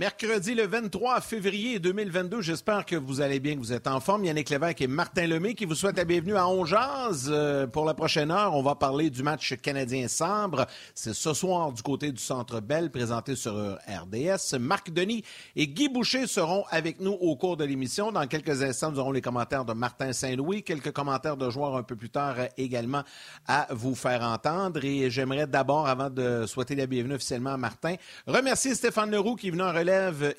Mercredi le 23 février 2022, j'espère que vous allez bien, que vous êtes en forme. Yannick Lévesque et Martin Lemay qui vous souhaitent la bienvenue à Ongeaz. Euh, pour la prochaine heure, on va parler du match canadien-Sambre. C'est ce soir du côté du Centre Bell, présenté sur RDS. Marc Denis et Guy Boucher seront avec nous au cours de l'émission. Dans quelques instants, nous aurons les commentaires de Martin Saint-Louis, quelques commentaires de joueurs un peu plus tard également à vous faire entendre. Et j'aimerais d'abord, avant de souhaiter la bienvenue officiellement à Martin, remercier Stéphane Leroux qui est en relais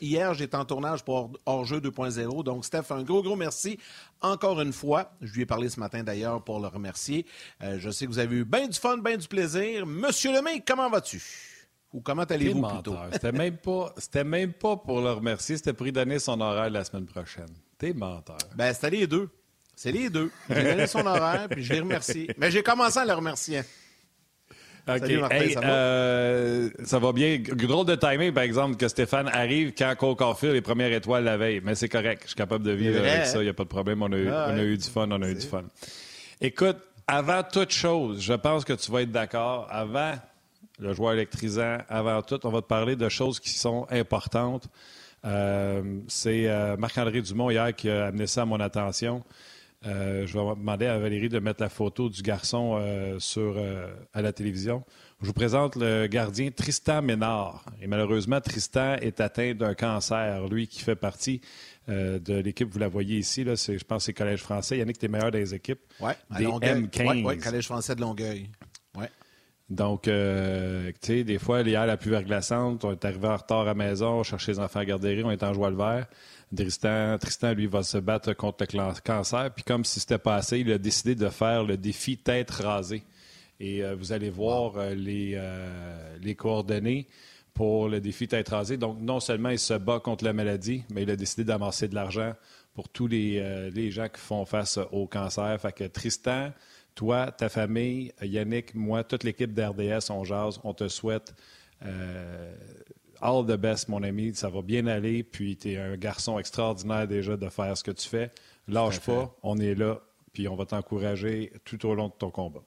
hier. J'étais en tournage pour Hors-jeu 2.0. Donc, Steph, un gros, gros merci encore une fois. Je lui ai parlé ce matin d'ailleurs pour le remercier. Euh, je sais que vous avez eu bien du fun, bien du plaisir. Monsieur Lemay, comment vas-tu? Ou comment allez-vous plutôt? C'était même pas, c'était même pas pour le remercier, c'était pour lui donner son horaire la semaine prochaine. T'es menteur. Ben, c'était les deux. C'est les deux. J'ai donné son horaire, puis je l'ai remercié. Mais j'ai commencé à le remercier. Euh, ça, va? bien. Drôle de timing, par exemple, que Stéphane arrive quand Cole Caulfield les premières étoiles la veille. Mais c'est correct. Je suis capable de vivre avec ça. Il n'y a pas de problème. On a, eu, ah eu du fun. On a eu du fun. Écoute, avant toute chose, je pense que tu vas être d'accord. Avant le joueur électrisant, avant tout, on va te parler de choses qui sont importantes. Euh, c'est euh, Marc-André Dumont hier qui a amené ça à mon attention. Euh, je vais demander à Valérie de mettre la photo du garçon euh, sur, euh, à la télévision. Je vous présente le gardien Tristan Ménard. Et malheureusement, Tristan est atteint d'un cancer, lui qui fait partie de l'équipe, vous la voyez ici, là, je pense que c'est Collège français. Yannick, tu es meilleur des équipes. Oui, des M15. Oui, Collège français de Longueuil. Ouais. Donc, tu sais, des fois, hier, la pluie verglaçante, on est arrivé en retard à la maison, on cherchait les enfants à garderie, on est en joie le vert. Tristan, Tristan, lui, va se battre contre le cancer. Puis comme si c'était pas assez, il a décidé de faire le défi tête rasée. Et euh, vous allez voir euh, les, euh, les coordonnées pour le défi tête rasée. Donc, non seulement il se bat contre la maladie, mais il a décidé d'amasser de l'argent pour tous les, les, gens qui font face au cancer. Fait que Tristan, toi, ta famille, Yannick, moi, toute l'équipe d'RDS, on jase, on te souhaite all the best, mon ami. Ça va bien aller. Puis tu es un garçon extraordinaire déjà de faire ce que tu fais. Lâche pas. On est là. Puis on va t'encourager tout au long de ton combat.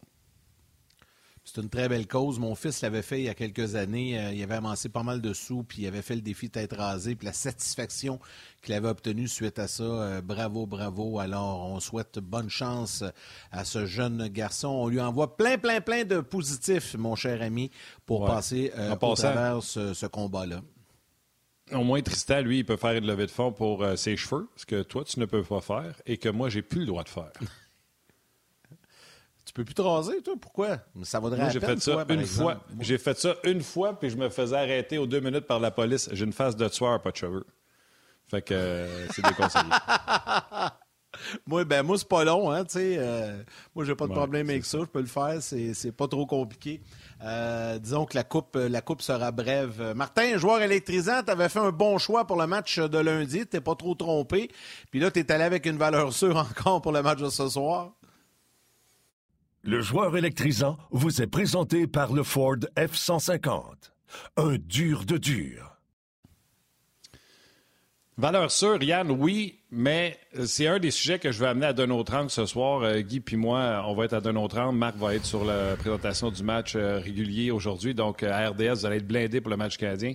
C'est une très belle cause. Mon fils l'avait fait il y a quelques années. Euh, il avait amassé pas mal de sous, puis il avait fait le défi tête rasée, puis la satisfaction qu'il avait obtenue suite à ça. Euh, bravo, bravo. Alors, on souhaite bonne chance à ce jeune garçon. On lui envoie plein, plein, plein de positifs, mon cher ami, pour passer euh, à travers ce, combat-là. Au moins, Tristan, lui, il peut faire une levée de fond pour ses cheveux, ce que toi, tu ne peux pas faire et que moi, j'ai plus le droit de faire. Tu peux plus te raser, toi? Pourquoi? Ça vaudrait j'ai fait ça une fois. J'ai fait ça une fois, puis je me faisais arrêter aux deux minutes par la police. J'ai une face de tueur, pas de cheveux. Fait que euh, c'est déconseillé. moi, ben, moi, c'est pas long, hein, tu sais. Euh, moi, j'ai pas de problème avec ça. Je peux le faire. C'est pas trop compliqué. Euh, disons que la coupe, la coupe sera brève. Martin, joueur électrisant, tu avais fait un bon choix pour le match de lundi. Tu pas trop trompé. Puis là, tu es allé avec une valeur sûre encore pour le match de ce soir. Le joueur électrisant vous est présenté par le Ford F-150. Un dur de dur. Valeur sûre, Yann, oui, mais c'est un des sujets que je vais amener à d'un autre angle ce soir. Euh, Guy puis moi, on va être à d'un autre angle. Marc va être sur la présentation du match euh, régulier aujourd'hui. Donc, euh, à RDS, vous allez être blindé pour le match canadien.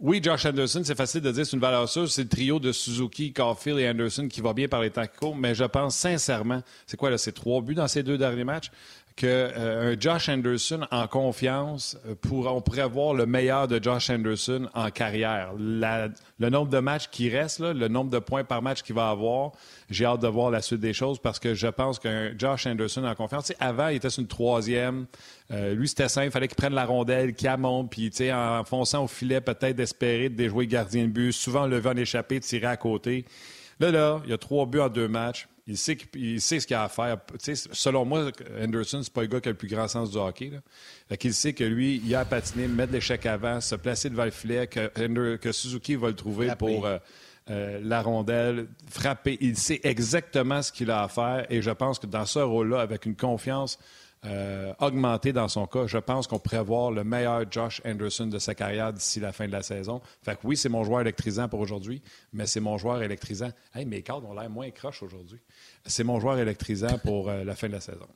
Oui, Josh Anderson, c'est facile de dire c'est une valeur sûre. C'est le trio de Suzuki, Caulfield et Anderson qui va bien par les temps mais je pense sincèrement, c'est quoi là, c'est trois buts dans ces deux derniers matchs, que euh, Josh Anderson en confiance, euh, pour, on pourrait voir le meilleur de Josh Anderson en carrière. le nombre de matchs qui reste, le nombre de points par match qu'il va avoir, j'ai hâte de voir la suite des choses parce que je pense qu'un Josh Anderson en confiance, avant, il était sur une troisième. Euh, lui, c'était simple, il fallait qu'il prenne la rondelle, qu'il monte, puis en fonçant au filet, peut-être d'espérer de déjouer gardien de but, souvent lever en échappé, tirer à côté. Là, là, il y a trois buts en deux matchs. Il sait, sait ce qu'il a à faire. selon moi, Anderson, c'est pas le gars qui a le plus grand sens du hockey. Là. il sait que lui, il a à patiner, mettre l'échec avant, se placer devant le filet, que, Suzuki va le trouver pour euh, euh, la rondelle, frapper. Il sait exactement ce qu'il a à faire et je pense que dans ce rôle-là, avec une confiance euh, augmenter dans son cas. Je pense qu'on pourrait voir le meilleur Josh Anderson de sa carrière d'ici la fin de la saison. Fait que oui, c'est mon joueur électrisant pour aujourd'hui, mais c'est mon joueur électrisant. Hey, mes cadres ont l'air moins croches aujourd'hui. C'est mon joueur électrisant pour euh, la fin de la saison.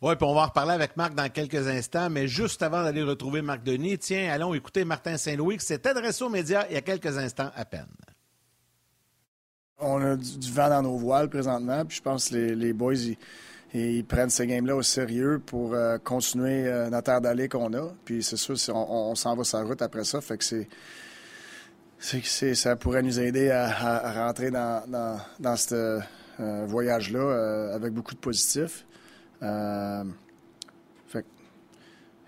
Oui, puis on va en reparler avec Marc dans quelques instants, mais juste avant d'aller retrouver Marc Denis, tiens, allons écouter Martin Saint-Louis qui s'est adressé aux médias il y a quelques instants à peine. On a du, vent dans nos voiles présentement, puis je pense que les, boys, ils, prennent ces games-là au sérieux pour euh, continuer euh, notre air d'aller qu'on a. Puis c'est sûr, on, s'en va sur la route après ça, fait que c'est ça pourrait nous aider à, rentrer dans, ce euh, voyage-là avec beaucoup de positifs. fait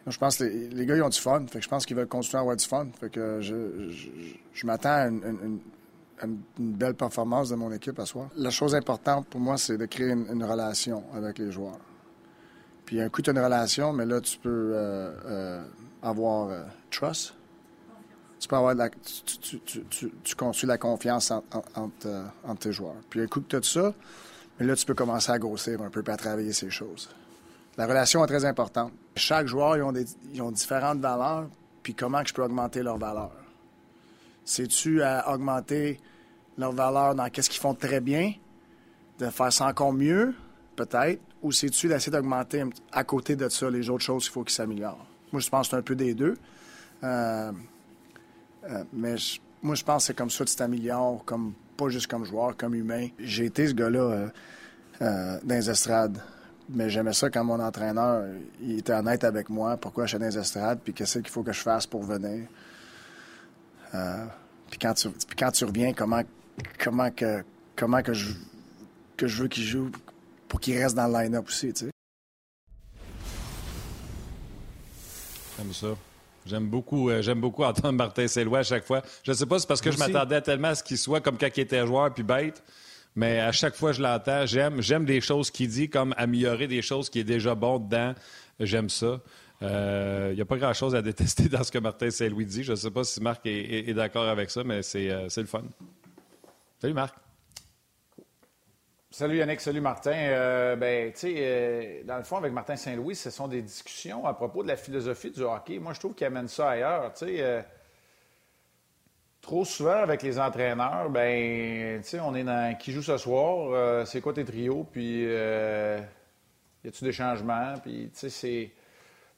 je pense que les, gars, ils ont du fun. Fait que je pense qu'ils veulent continuer à avoir du fun. Fait que je, je, m'attends à une, une, belle performance de mon équipe à soi. La chose importante pour moi, c'est de créer une, relation avec les joueurs. Puis un coup, tu as une relation, mais là, tu peux euh, euh, avoir euh, trust. Tu peux avoir la, tu, construis la confiance entre, tes joueurs. Puis un coup que tu as tout ça, mais là, tu peux commencer à grossir un peu et à travailler ces choses. La relation est très importante. Chaque joueur, ils ont, ils ont différentes valeurs, puis comment que je peux augmenter leurs valeurs. C'est-tu à augmenter leur valeur dans qu'est-ce qu'ils font très bien, de faire ça encore mieux, peut-être, ou c'est-tu d'essayer d'augmenter à côté de ça les autres choses qu'il faut qu'ils s'améliorent? Moi, je pense que c'est un peu des deux. Euh, euh, mais moi, je pense que c'est comme ça que tu t'améliores, comme, pas juste comme joueur, comme humain. J'ai été ce gars-là euh, dans les estrades. Mais j'aimais ça quand mon entraîneur était honnête avec moi, pourquoi je suis dans les estrades, puis qu'est-ce qu'il faut que je fasse pour venir. Euh, puis quand tu, quand tu reviens, comment, comment, que, comment que, je, que je veux qu'il joue pour qu'il reste dans le line-up aussi, tu sais. J'aime ça. J'aime beaucoup, euh, j'aime beaucoup entendre Martin Saint-Louis à chaque fois. Je ne sais pas si c'est parce que je m'attendais tellement à ce qu'il soit comme quand il était joueur puis bête, mais à chaque fois que je l'entends, j'aime, j'aime des choses qu'il dit comme améliorer des choses qui est déjà bon dedans. J'aime ça. Il euh, n'y a pas grand-chose à détester dans ce que Martin Saint-Louis dit. Je ne sais pas si Marc est, d'accord avec ça, mais euh, c'est le fun. Salut Marc. Salut Yannick, salut Martin. Euh, ben, tu dans le fond, avec Martin Saint-Louis, ce sont des discussions à propos de la philosophie du hockey. Moi, je trouve qu'il amène ça ailleurs. Trop souvent avec les entraîneurs, ben, sais, on est dans qui joue ce soir, c'est quoi tes trios, puis y a-tu des changements, puis c'est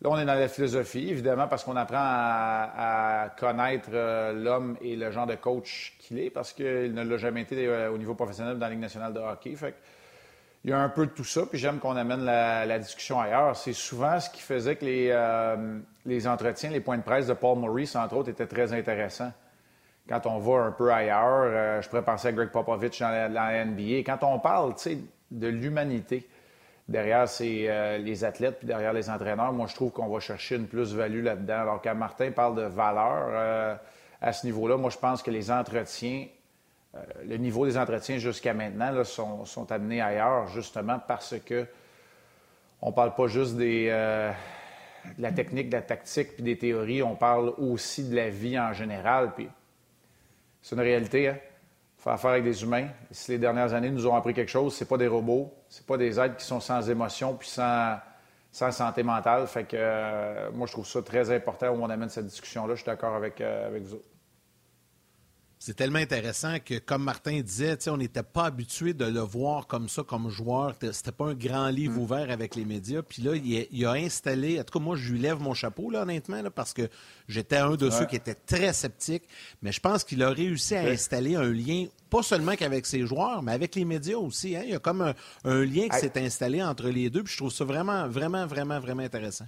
Là, on est dans la philosophie, évidemment, parce qu'on apprend à, connaître euh, l'homme et le genre de coach qu'il est, parce qu'il ne l'a jamais été euh, au niveau professionnel dans la Ligue nationale de hockey. Il y a un peu de tout ça, puis j'aime qu'on amène la, discussion ailleurs. C'est souvent ce qui faisait que les, euh, les entretiens, les points de presse de Paul Maurice, entre autres, étaient très intéressants. Quand on va un peu ailleurs, je pourrais penser à Greg Popovich dans la, NBA. Quand on parle, de l'humanité, derrière c'est euh, les athlètes puis derrière les entraîneurs, moi je trouve qu'on va chercher une plus-value là-dedans. Alors quand Martin parle de valeur euh, à ce niveau-là, moi je pense que les entretiens, euh, le niveau des entretiens jusqu'à maintenant sont, amenés ailleurs justement parce que on parle pas juste des, de la technique, de la tactique puis des théories, on parle aussi de la vie en général. Puis c'est une réalité. Hein? Faire affaire avec des humains. si les dernières années nous ont appris quelque chose, c'est pas des robots, c'est pas des êtres qui sont sans émotion puis sans, santé mentale. Fait que euh, moi, je trouve ça très important où on amène cette discussion-là. Je suis d'accord avec, euh, avec vous c'est tellement intéressant que, comme Martin disait, on n'était pas habitué de le voir comme ça, comme joueur. C'était pas un grand livre mm. ouvert avec les médias. Puis là, il a, installé, en tout cas, moi, je lui lève mon chapeau, là, honnêtement, parce que j'étais un de ceux qui étaient très sceptiques. Mais je pense qu'il a réussi à installer un lien, pas seulement qu'avec ses joueurs, mais avec les médias aussi. Hein. Il y a comme un, lien qui s'est installé entre les deux. Puis je trouve ça vraiment, vraiment, vraiment, vraiment intéressant.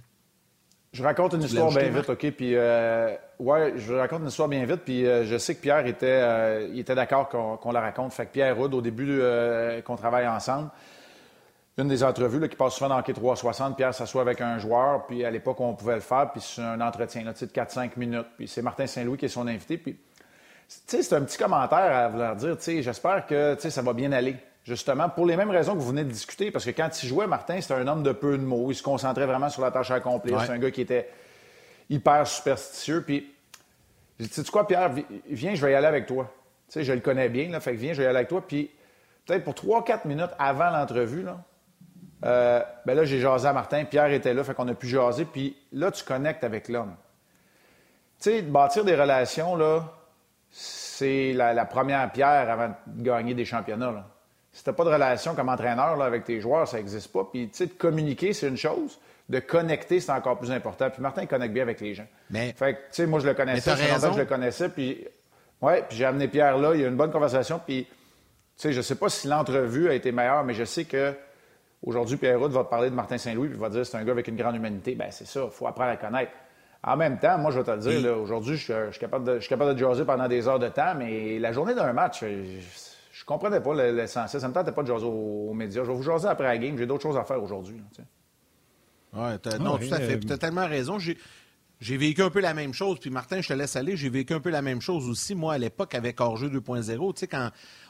Je raconte une histoire bien vite, OK? Puis, euh, ouais, je raconte une histoire bien vite. Puis, euh, je sais que Pierre était, euh, il était d'accord qu'on la raconte. Fait que Pierre Rudd, au début euh, qu'on travaille ensemble, une des entrevues là, qui passe souvent dans Hockey 360, Pierre s'assoit avec un joueur. Puis, à l'époque, on pouvait le faire. Puis, c'est un entretien là, de 4-5 minutes. Puis, c'est Martin Saint-Louis qui est son invité. Puis, tu sais, c'est un petit commentaire à vouloir dire, tu sais, j'espère que, ça va bien aller justement, pour les mêmes raisons que vous venez de discuter. Parce que quand il jouait, Martin, c'était un homme de peu de mots. Il se concentrait vraiment sur la tâche à accomplir. C'est un gars qui était hyper superstitieux. Puis, j'ai dit, tu sais quoi, Pierre, viens, je vais y aller avec toi. Tu sais, je le connais bien, là, fait que viens, je vais y aller avec toi. Puis, peut-être pour 3-4 minutes avant l'entrevue, là, Euh, ben là, j'ai jasé à Martin. Pierre était là, fait qu'on a pu jaser. Puis là, tu connectes avec l'homme. Tu sais, bâtir des relations, là, c'est la, première pierre avant de gagner des championnats. Là. Si tu pas de relation comme entraîneur là, avec tes joueurs, ça n'existe pas. Puis, tu sais, de communiquer, c'est une chose. De connecter, c'est encore plus important. Puis Martin, il connecte bien avec les gens. Mais, fait que, tu sais, moi, je le connaissais. je le connaissais. Puis, ouais, puis j'ai amené Pierre là. Il y a eu une bonne conversation. Puis, tu sais, je sais pas si l'entrevue a été meilleure, mais je sais que aujourd'hui, Pierre va te parler de Martin Saint-Louis, puis va te dire c'est un gars avec une grande humanité. Ben c'est ça. Il faut apprendre à connaître. En même temps, moi, je vais te le dire, aujourd'hui, je, suis capable de, je capable de jaser pendant des heures de temps, mais la journée d'un match, je, ne comprenais pas l'essentiel. Ça me tentait pas de jaser aux, médias. Je vais vous jaser après la game. J'ai d'autres choses à faire aujourd'hui. Oui, non, tout à fait. Tu as tellement raison. J'ai vécu un peu la même chose. Puis Martin, je te laisse aller. J'ai vécu un peu la même chose aussi, moi, à l'époque, avec Orgeux 2.0. Tu sais, quand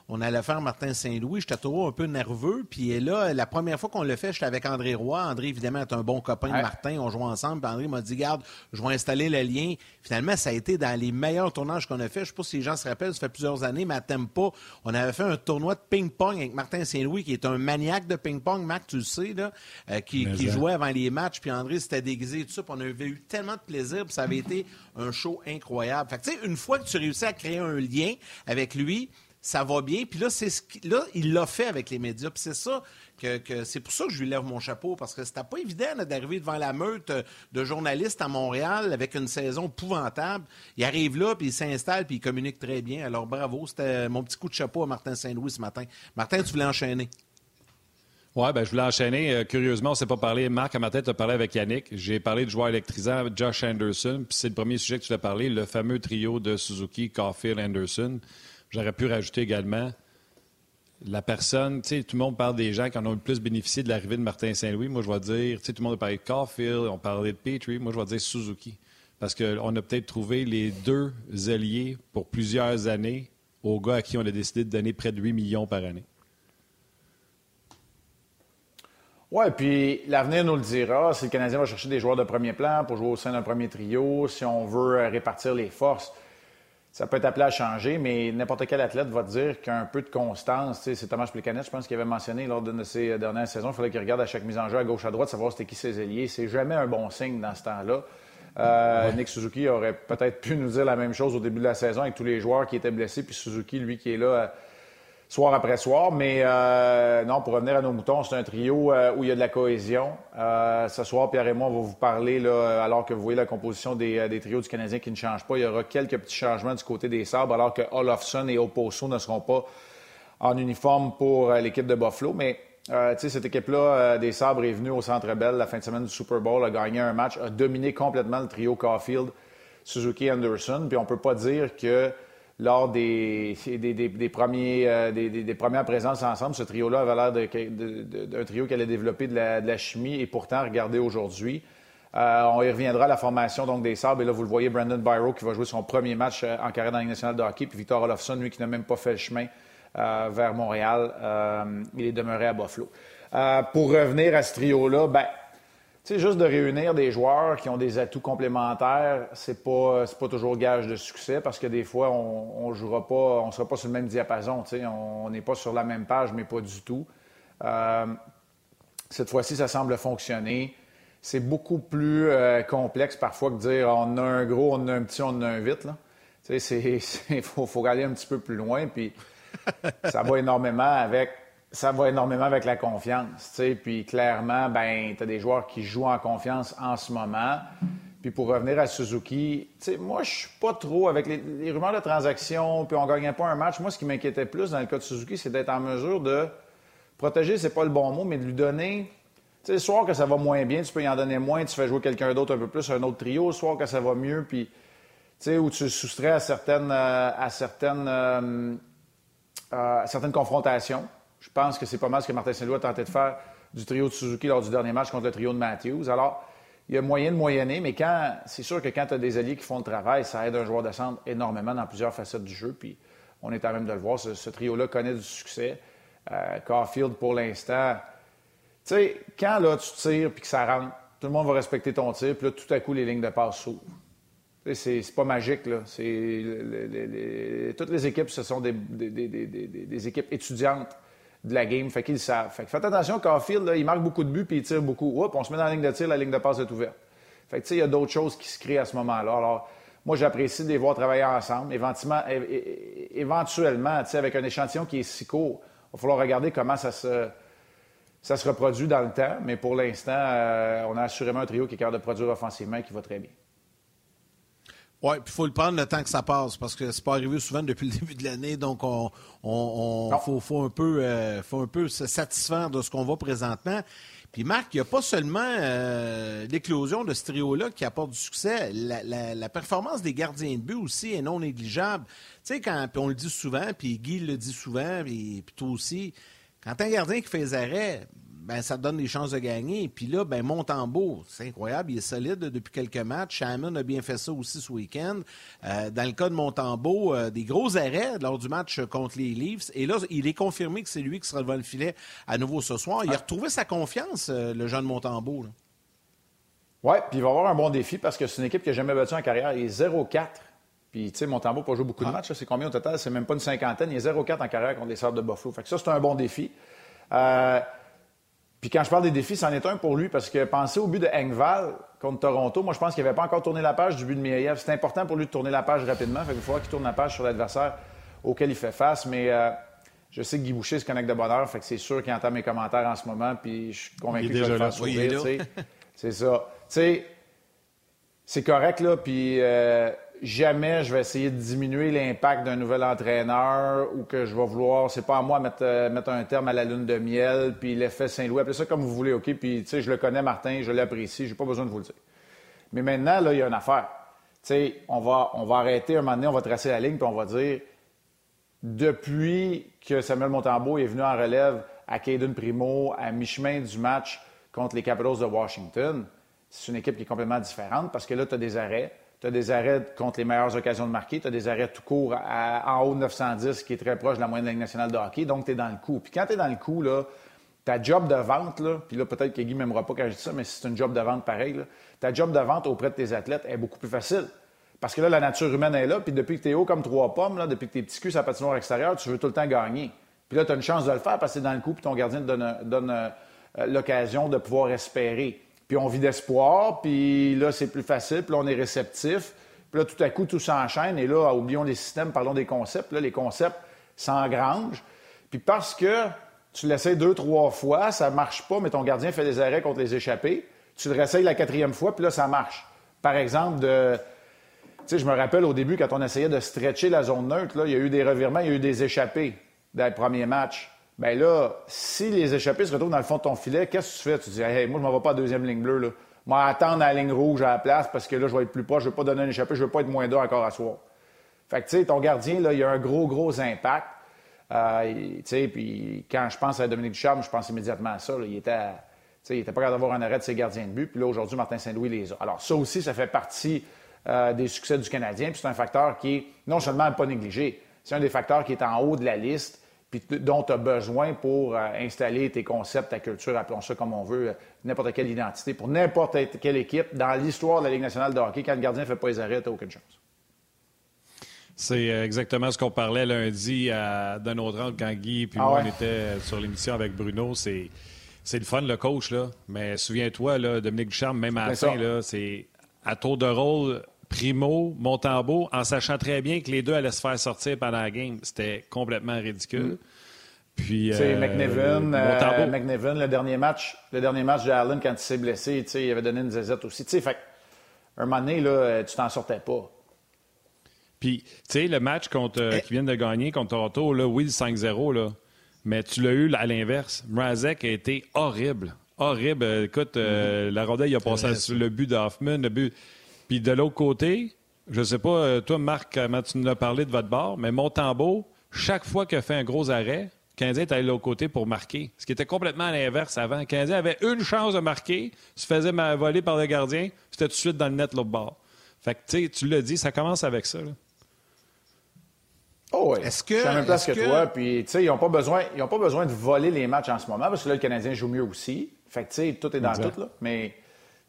on allait faire Martin Saint-Louis. J'étais toujours un peu nerveux. Puis là, la première fois qu'on le fait, j'étais avec André Roy. André, évidemment, est un bon copain de Martin. On joue ensemble. Puis André m'a dit, garde, je vais installer le lien. Finalement, ça a été dans les meilleurs tournages qu'on a fait. Je ne sais pas si les gens se rappellent, ça fait plusieurs années, mais à Tempo, on avait fait un tournoi de ping-pong avec Martin Saint-Louis, qui est un maniaque de ping-pong, Marc, tu le sais, là, euh, qui, jouait avant les matchs. Puis André s'était déguisé et tout ça. Puis on avait eu tellement de plaisir. Puis ça avait été un show incroyable. Fait que, tu sais, une fois que tu réussis à créer un lien avec lui, ça va bien. Puis là, c'est ce là, il l'a fait avec les médias. Puis c'est ça que, c'est pour ça que je lui lève mon chapeau, parce que c'était pas évident d'arriver devant la meute de journalistes à Montréal avec une saison épouvantable. Il arrive là, puis il s'installe, puis il communique très bien. Alors bravo, c'était mon petit coup de chapeau à Martin Saint-Louis ce matin. Martin, tu voulais enchaîner? Oui, ben, je voulais enchaîner. Euh, curieusement, on ne s'est pas parlé. Marc, à ma tête, tu as parlé avec Yannick. J'ai parlé de joueur électrisant, Josh Anderson. Puis c'est le premier sujet que tu as parlé, le fameux trio de Suzuki, Caulfield, Anderson. J'aurais pu rajouter également la personne, tu sais, tout le monde parle des gens qui en ont le plus bénéficié de l'arrivée de Martin Saint-Louis. Moi, je vais dire, tu sais, tout le monde a parlé de Caulfield, on parlait de Petrie. Moi, je vais dire Suzuki. Parce qu'on a peut-être trouvé les deux alliés pour plusieurs années aux gars à qui on a décidé de donner près de 8 millions par année. Oui, puis l'avenir nous le dira. Si le Canadien va chercher des joueurs de premier plan pour jouer au sein d'un premier trio, si on veut répartir les forces, ça peut être appelé à changer, mais n'importe quel athlète va te dire qu'un peu de constance, c'est Thomas Plicanet, je pense qu'il avait mentionné lors de ses dernières saisons, il fallait qu'il regarde à chaque mise en jeu à gauche, à droite, savoir c'était qui ses ailiers. C'est jamais un bon signe dans ce temps-là. Euh, Nick Suzuki aurait peut-être pu nous dire la même chose au début de la saison avec tous les joueurs qui étaient blessés, puis Suzuki, lui, qui est là soir après soir. Mais euh, non, pour revenir à nos moutons, c'est un trio euh, où il y a de la cohésion. Euh, ce soir, Pierre et moi, on va vous parler, alors que vous voyez la composition des, des, trios du Canadien qui ne change pas. Il y aura quelques petits changements du côté des Sabres, alors que Olofsson et Oposo ne seront pas en uniforme pour l'équipe de Buffalo. Mais euh, cette équipe-là des Sabres est venue au Centre Bell la fin de semaine du Super Bowl, a gagné un match, a dominé complètement le trio Caulfield, Suzuki, Anderson. Puis on peut pas dire que lors euh, des, premières présences ensemble. Ce trio-là avait l'air d'un trio qui allait développer de la, chimie et pourtant, regardez aujourd'hui. Euh, on y reviendra à la formation donc, des Sabres. Et là, vous le voyez, Brandon Byro qui va jouer son premier match euh, en carrière dans la nationale de hockey. Puis Victor Olofsson, lui, qui n'a même pas fait le chemin vers Montréal. il est demeuré à Buffalo. pour revenir à ce trio-là, ben, sais, juste de réunir des joueurs qui ont des atouts complémentaires, c'est pas, pas toujours gage de succès parce que des fois, on ne jouera pas, on sera pas sur le même diapason. On n'est pas sur la même page, mais pas du tout. Euh, cette fois-ci, ça semble fonctionner. C'est beaucoup plus euh, complexe parfois que dire on a un gros, on a un petit, on a un vite. Il faut, faut aller un petit peu plus loin. Puis ça va énormément avec ça va énormément avec la confiance. Puis clairement, ben, tu as des joueurs qui jouent en confiance en ce moment. Puis pour revenir à Suzuki, moi, je suis pas trop avec les, rumeurs de transactions, puis on gagnait pas un match. Moi, ce qui m'inquiétait plus dans le cas de Suzuki, c'est d'être en mesure de protéger, c'est pas le bon mot, mais de lui donner. Tu sais, que ça va moins bien, tu peux y en donner moins, tu fais jouer quelqu'un d'autre un peu plus, un autre trio. Le soir que ça va mieux, puis tu sais, où tu soustrais à certaines, euh, à certaines, euh, à certaines confrontations. Je pense que c'est pas mal ce que Martin Saint-Louis a tenté de faire du trio de Suzuki lors du dernier match contre le trio de Matthews. Alors, il y a moyen de moyenner, mais quand c'est sûr que quand tu as des alliés qui font le travail, ça aide un joueur de centre énormément dans plusieurs facettes du jeu. Puis on est à même de le voir. Ce, trio-là connaît du succès. Euh, Caulfield, pour l'instant, tu sais, quand là, tu tires puis que ça rentre, tout le monde va respecter ton tir, puis là, tout à coup, les lignes de passe s'ouvrent. C'est pas magique, là. Toutes les équipes, ce sont des, des équipes étudiantes de la game. Fait qu'ils savent. Fait que faites attention, Caulfield, là, il marque beaucoup de buts puis il tire beaucoup. Oups, on se met dans la ligne de tir, la ligne de passe est ouverte. Fait que, tu sais, il y a d'autres choses qui se créent à ce moment-là. Alors, moi, j'apprécie de les voir travailler ensemble. Éventuellement, éventuellement avec un échantillon qui est si court, il va falloir regarder comment ça se, ça se reproduit dans le temps. Mais pour l'instant, euh, on a assurément un trio qui est capable de produire offensivement et qui va très bien. Oui, puis il faut le prendre le temps que ça passe parce que c'est pas arrivé souvent depuis le début de l'année. Donc, on, on, faut, un peu, euh, faut un peu se satisfaire de ce qu'on voit présentement. Puis Marc, il n'y a pas seulement euh, l'éclosion de ce trio-là qui apporte du succès. La, performance des gardiens de but aussi est non négligeable. Tu sais, quand on le dit souvent, puis Guy le dit souvent, puis, puis toi aussi, quand un gardien qui fait les arrêts, ben, ça donne des chances de gagner. Puis là, ben, Montembeau, c'est incroyable, il est solide depuis quelques matchs. Shamon a bien fait ça aussi ce week-end. Euh, dans le cas de Montembeau, euh, des gros arrêts lors du match contre les Leafs. Et là, il est confirmé que c'est lui qui sera devant le filet à nouveau ce soir. Il a retrouvé sa confiance, euh, le jeune Montembeau. Oui, puis il va avoir un bon défi parce que c'est une équipe qui n'a jamais battu en carrière. Il est 0-4. Puis, tu sais, Montembeau n'a pas joué beaucoup de ah. matchs. C'est combien au total? C'est même pas une cinquantaine. Il est 0-4 en carrière contre les Sœurs de Buffalo. Fait que ça, c'est un bon défi. Euh, puis quand je parle des défis, c'en est un pour lui parce que pensez au but de Engval contre Toronto. Moi, je pense qu'il n'avait pas encore tourné la page du but de Mieyev. C'est important pour lui de tourner la page rapidement. il va falloir qu'il tourne la page sur l'adversaire auquel il fait face. Mais euh, je sais que Guy Boucher se connecte de bonheur. Fait que c'est sûr qu'il entend mes commentaires en ce moment. Puis je suis convaincu que je vais le faire sourire. c'est ça. Tu sais, c'est correct, là. Puis. Euh, jamais je vais essayer de diminuer l'impact d'un nouvel entraîneur ou que je vais vouloir, c'est pas à moi mettre, euh, mettre un terme à la lune de miel, puis l'effet Saint-Louis, appelez ça comme vous voulez, OK? Puis, tu sais, je le connais, Martin, je l'apprécie, j'ai pas besoin de vous le dire. Mais maintenant, là, il y a une affaire. Tu sais, on va, on va arrêter un moment donné, on va tracer la ligne, puis on va dire, depuis que Samuel Montembeau est venu en relève à Caden Primo, à mi-chemin du match contre les Capitals de Washington, c'est une équipe qui est complètement différente parce que là, tu as des arrêts, tu as des arrêts contre les meilleures occasions de marquer, tu as des arrêts tout court en haut de 910, qui est très proche de la moyenne nationale de hockey, donc tu es dans le coup. Puis quand tu es dans le coup, là, ta job de vente, là, puis là, peut-être que Guy m'aimera pas quand je dis ça, mais c'est une job de vente pareil, ta job de vente auprès de tes athlètes est beaucoup plus facile. Parce que là, la nature humaine est là, puis depuis que tu es haut comme trois pommes, là, depuis que tes petits culs à patinoire extérieure, tu veux tout le temps gagner. Puis là, tu as une chance de le faire parce que tu dans le coup, puis ton gardien te donne, donne euh, l'occasion de pouvoir espérer. Puis on vit d'espoir, puis là, c'est plus facile, puis là, on est réceptif. Puis là, tout à coup, tout s'enchaîne. Et là, oublions les systèmes, parlons des concepts. Là, les concepts s'engrangent. Puis parce que tu l'essayes deux, trois fois, ça marche pas, mais ton gardien fait des arrêts contre les échappés. Tu le réessayes la quatrième fois, puis là, ça marche. Par exemple, de. Tu sais, je me rappelle au début, quand on essayait de stretcher la zone neutre, il y a eu des revirements, il y a eu des échappés dans le premier match. Bien là, si les échappés se retrouvent dans le fond de ton filet, qu'est-ce que tu fais? Tu dis, hey, moi, je m'en vais pas à deuxième ligne bleue, là. Moi, attendre la ligne rouge à la place parce que là, je vais être plus proche, je ne veux pas donner un échappé, je ne veux pas être moins deux encore à soir. Fait que, tu sais, ton gardien, là, il a un gros, gros impact. Euh, tu sais, puis quand je pense à Dominique Ducharme, je pense immédiatement à ça. il était, il était pas capable d'avoir un arrêt de ses gardiens de but. Puis là, aujourd'hui, Martin Saint-Louis les a. Alors, ça aussi, ça fait partie euh, des succès du Canadien. Puis c'est un facteur qui est non seulement pas négligé, c'est un des facteurs qui est en haut de la liste puis dont tu as besoin pour euh, installer tes concepts, ta culture, appelons ça comme on veut, euh, n'importe quelle identité, pour n'importe quelle équipe. Dans l'histoire de la Ligue nationale de hockey, quand le gardien ne fait pas les arrêts, tu n'as aucune chance. C'est euh, exactement ce qu'on parlait lundi à, d'un autre quand Guy et ah moi, on était sur l'émission avec Bruno. C'est, c'est le fun, le coach, là. Mais souviens-toi, là, Dominique Ducharme, même à la fin, là, c'est à tour de rôle, Primo, Montembeau, en sachant très bien que les deux allaient se faire sortir pendant la game. C'était complètement ridicule. Mm. Puis, c'est euh, McNevin, euh, McNevin, le dernier match, le dernier match de Allen quand il s'est blessé, il avait donné une zézette aussi. fait, un moment donné, là, tu t'en sortais pas. Puis, tu sais, le match contre, euh, qui vient de gagner contre Toronto, là, oui, 5-0, là, mais tu l'as eu à l'inverse. Mrazek a été horrible. Horrible. Écoute, mm-hmm. la rondelle, il a passé sur le but d'Hoffman, le but. Puis de l'autre côté, je ne sais pas, euh, toi, Marc, comment tu nous as parlé de votre bord, mais Montembeau, chaque fois qu'il a fait un gros arrêt, Canadien est allé de l'autre côté pour marquer. Ce qui était complètement à l'inverse avant. Canadien avait une chance de marquer, se faisait voler par le gardien, c'était tout de suite dans le net l'autre bord. Fait que, tu sais, tu l'as dit, ça commence avec ça. Oh oui. Est-ce que. C'est la même place que, toi. Puis, tu sais, ils n'ont pas, besoin, pas besoin de voler les matchs en ce moment parce que là, le Canadien joue mieux aussi. Fait que, tu sais, tout est dans tout, là. Mais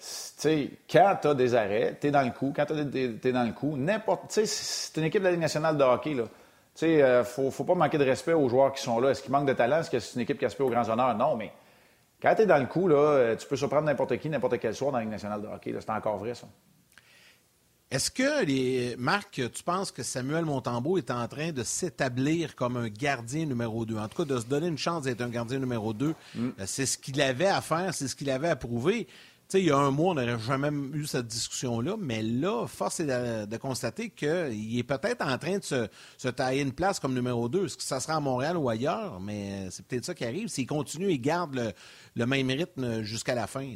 sais, quand tu as des arrêts, tu es dans le coup. Quand tu es, dans le coup, n'importe. C'est une équipe de la Ligue nationale de hockey. Là. sais, ne euh, faut, faut pas manquer de respect aux joueurs qui sont là. Est-ce qu'ils manquent de talent? Est-ce que c'est une équipe qui aspire aux grands honneurs? Non, mais quand tu es dans le coup, là, euh, tu peux surprendre n'importe qui, n'importe quel soir dans la Ligue nationale de hockey. C'est encore vrai, ça. Est-ce que, les... Marc, tu penses que Samuel Montembeau est en train de s'établir comme un gardien numéro 2? En tout cas, de se donner une chance d'être un gardien numéro 2. Mm. Euh, c'est ce qu'il avait à faire, c'est ce qu'il avait à prouver il y a un mois, on n'aurait jamais eu cette discussion-là, mais là, force est de, constater qu'il est peut-être en train de se, tailler une place comme numéro 2. Est-ce que ça sera à Montréal ou ailleurs? Mais c'est peut-être ça qui arrive. S'il continue et garde le, même rythme jusqu'à la fin.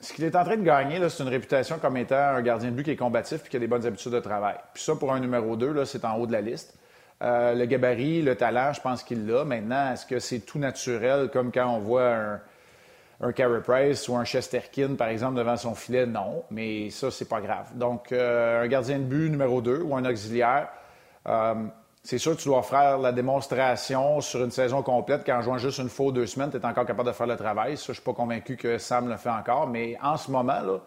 Ce qu'il est en train de gagner, c'est une réputation comme étant un gardien de but qui est combatif et qui a des bonnes habitudes de travail. Puis ça, pour un numéro 2, c'est en haut de la liste. Euh, le gabarit, le talent, je pense qu'il l'a. Maintenant, est-ce que c'est tout naturel, comme quand on voit un, un Carey Price ou un Chesterkin, par exemple, devant son filet, non. Mais ça, c'est pas grave. Donc, euh, un gardien de but numéro 2 ou un auxiliaire, euh, c'est sûr que tu dois faire la démonstration sur une saison complète qu'en jouant juste une fois ou deux semaines, tu es encore capable de faire le travail. Ça, je suis pas convaincu que Sam le fait encore. Mais en ce moment, là,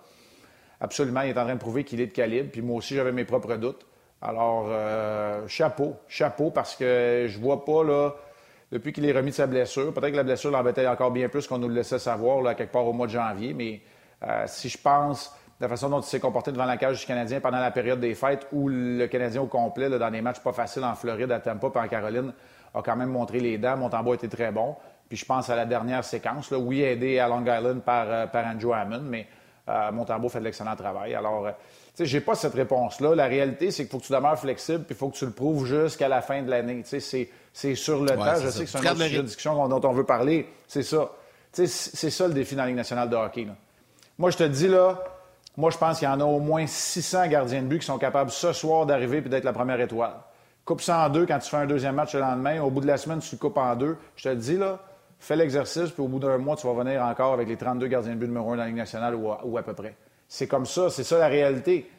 absolument, il est en train de prouver qu'il est de calibre. Puis moi aussi, j'avais mes propres doutes. Alors, euh, chapeau, chapeau, parce que je vois pas, là, depuis qu'il est remis de sa blessure. Peut-être que la blessure l'embêtait encore bien plus qu'on nous le laissait savoir là, quelque part au mois de janvier, mais euh, si je pense de la façon dont il s'est comporté devant la cage du Canadien pendant la période des fêtes où le Canadien au complet, dans des matchs pas faciles en Floride, à Tampa et en Caroline, a quand même montré les dents. Montembeau était très bon. Puis je pense à la dernière séquence, là, oui, aidé à Long Island par, euh, par Andrew Hammond, mais euh, fait de l'excellent travail. Alors, euh, tu sais, j'ai pas cette réponse-là. La réalité, c'est qu'il faut que tu demeures flexible, puis il faut que tu le prouves jusqu'à la fin de l'année. Tu sais, c'est sur le temps. Je sais que c'est un autre sujet de discussion dont on veut parler. C'est ça. C'est ça le défi dans la Ligue nationale de hockey. Moi, je te dis, là, moi, je pense qu'il y en a au moins 600 gardiens de but qui sont capables ce soir d'arriver et d'être la première étoile. Coupe ça en deux quand tu fais un deuxième match le lendemain. Au bout de la semaine, tu le coupes en deux. Je te dis, là, fais l'exercice, puis au bout d'un mois, tu vas venir encore avec les 32 gardiens de but numéro un dans la Ligue nationale ou à, peu près. C'est comme ça, c'est ça la réalité.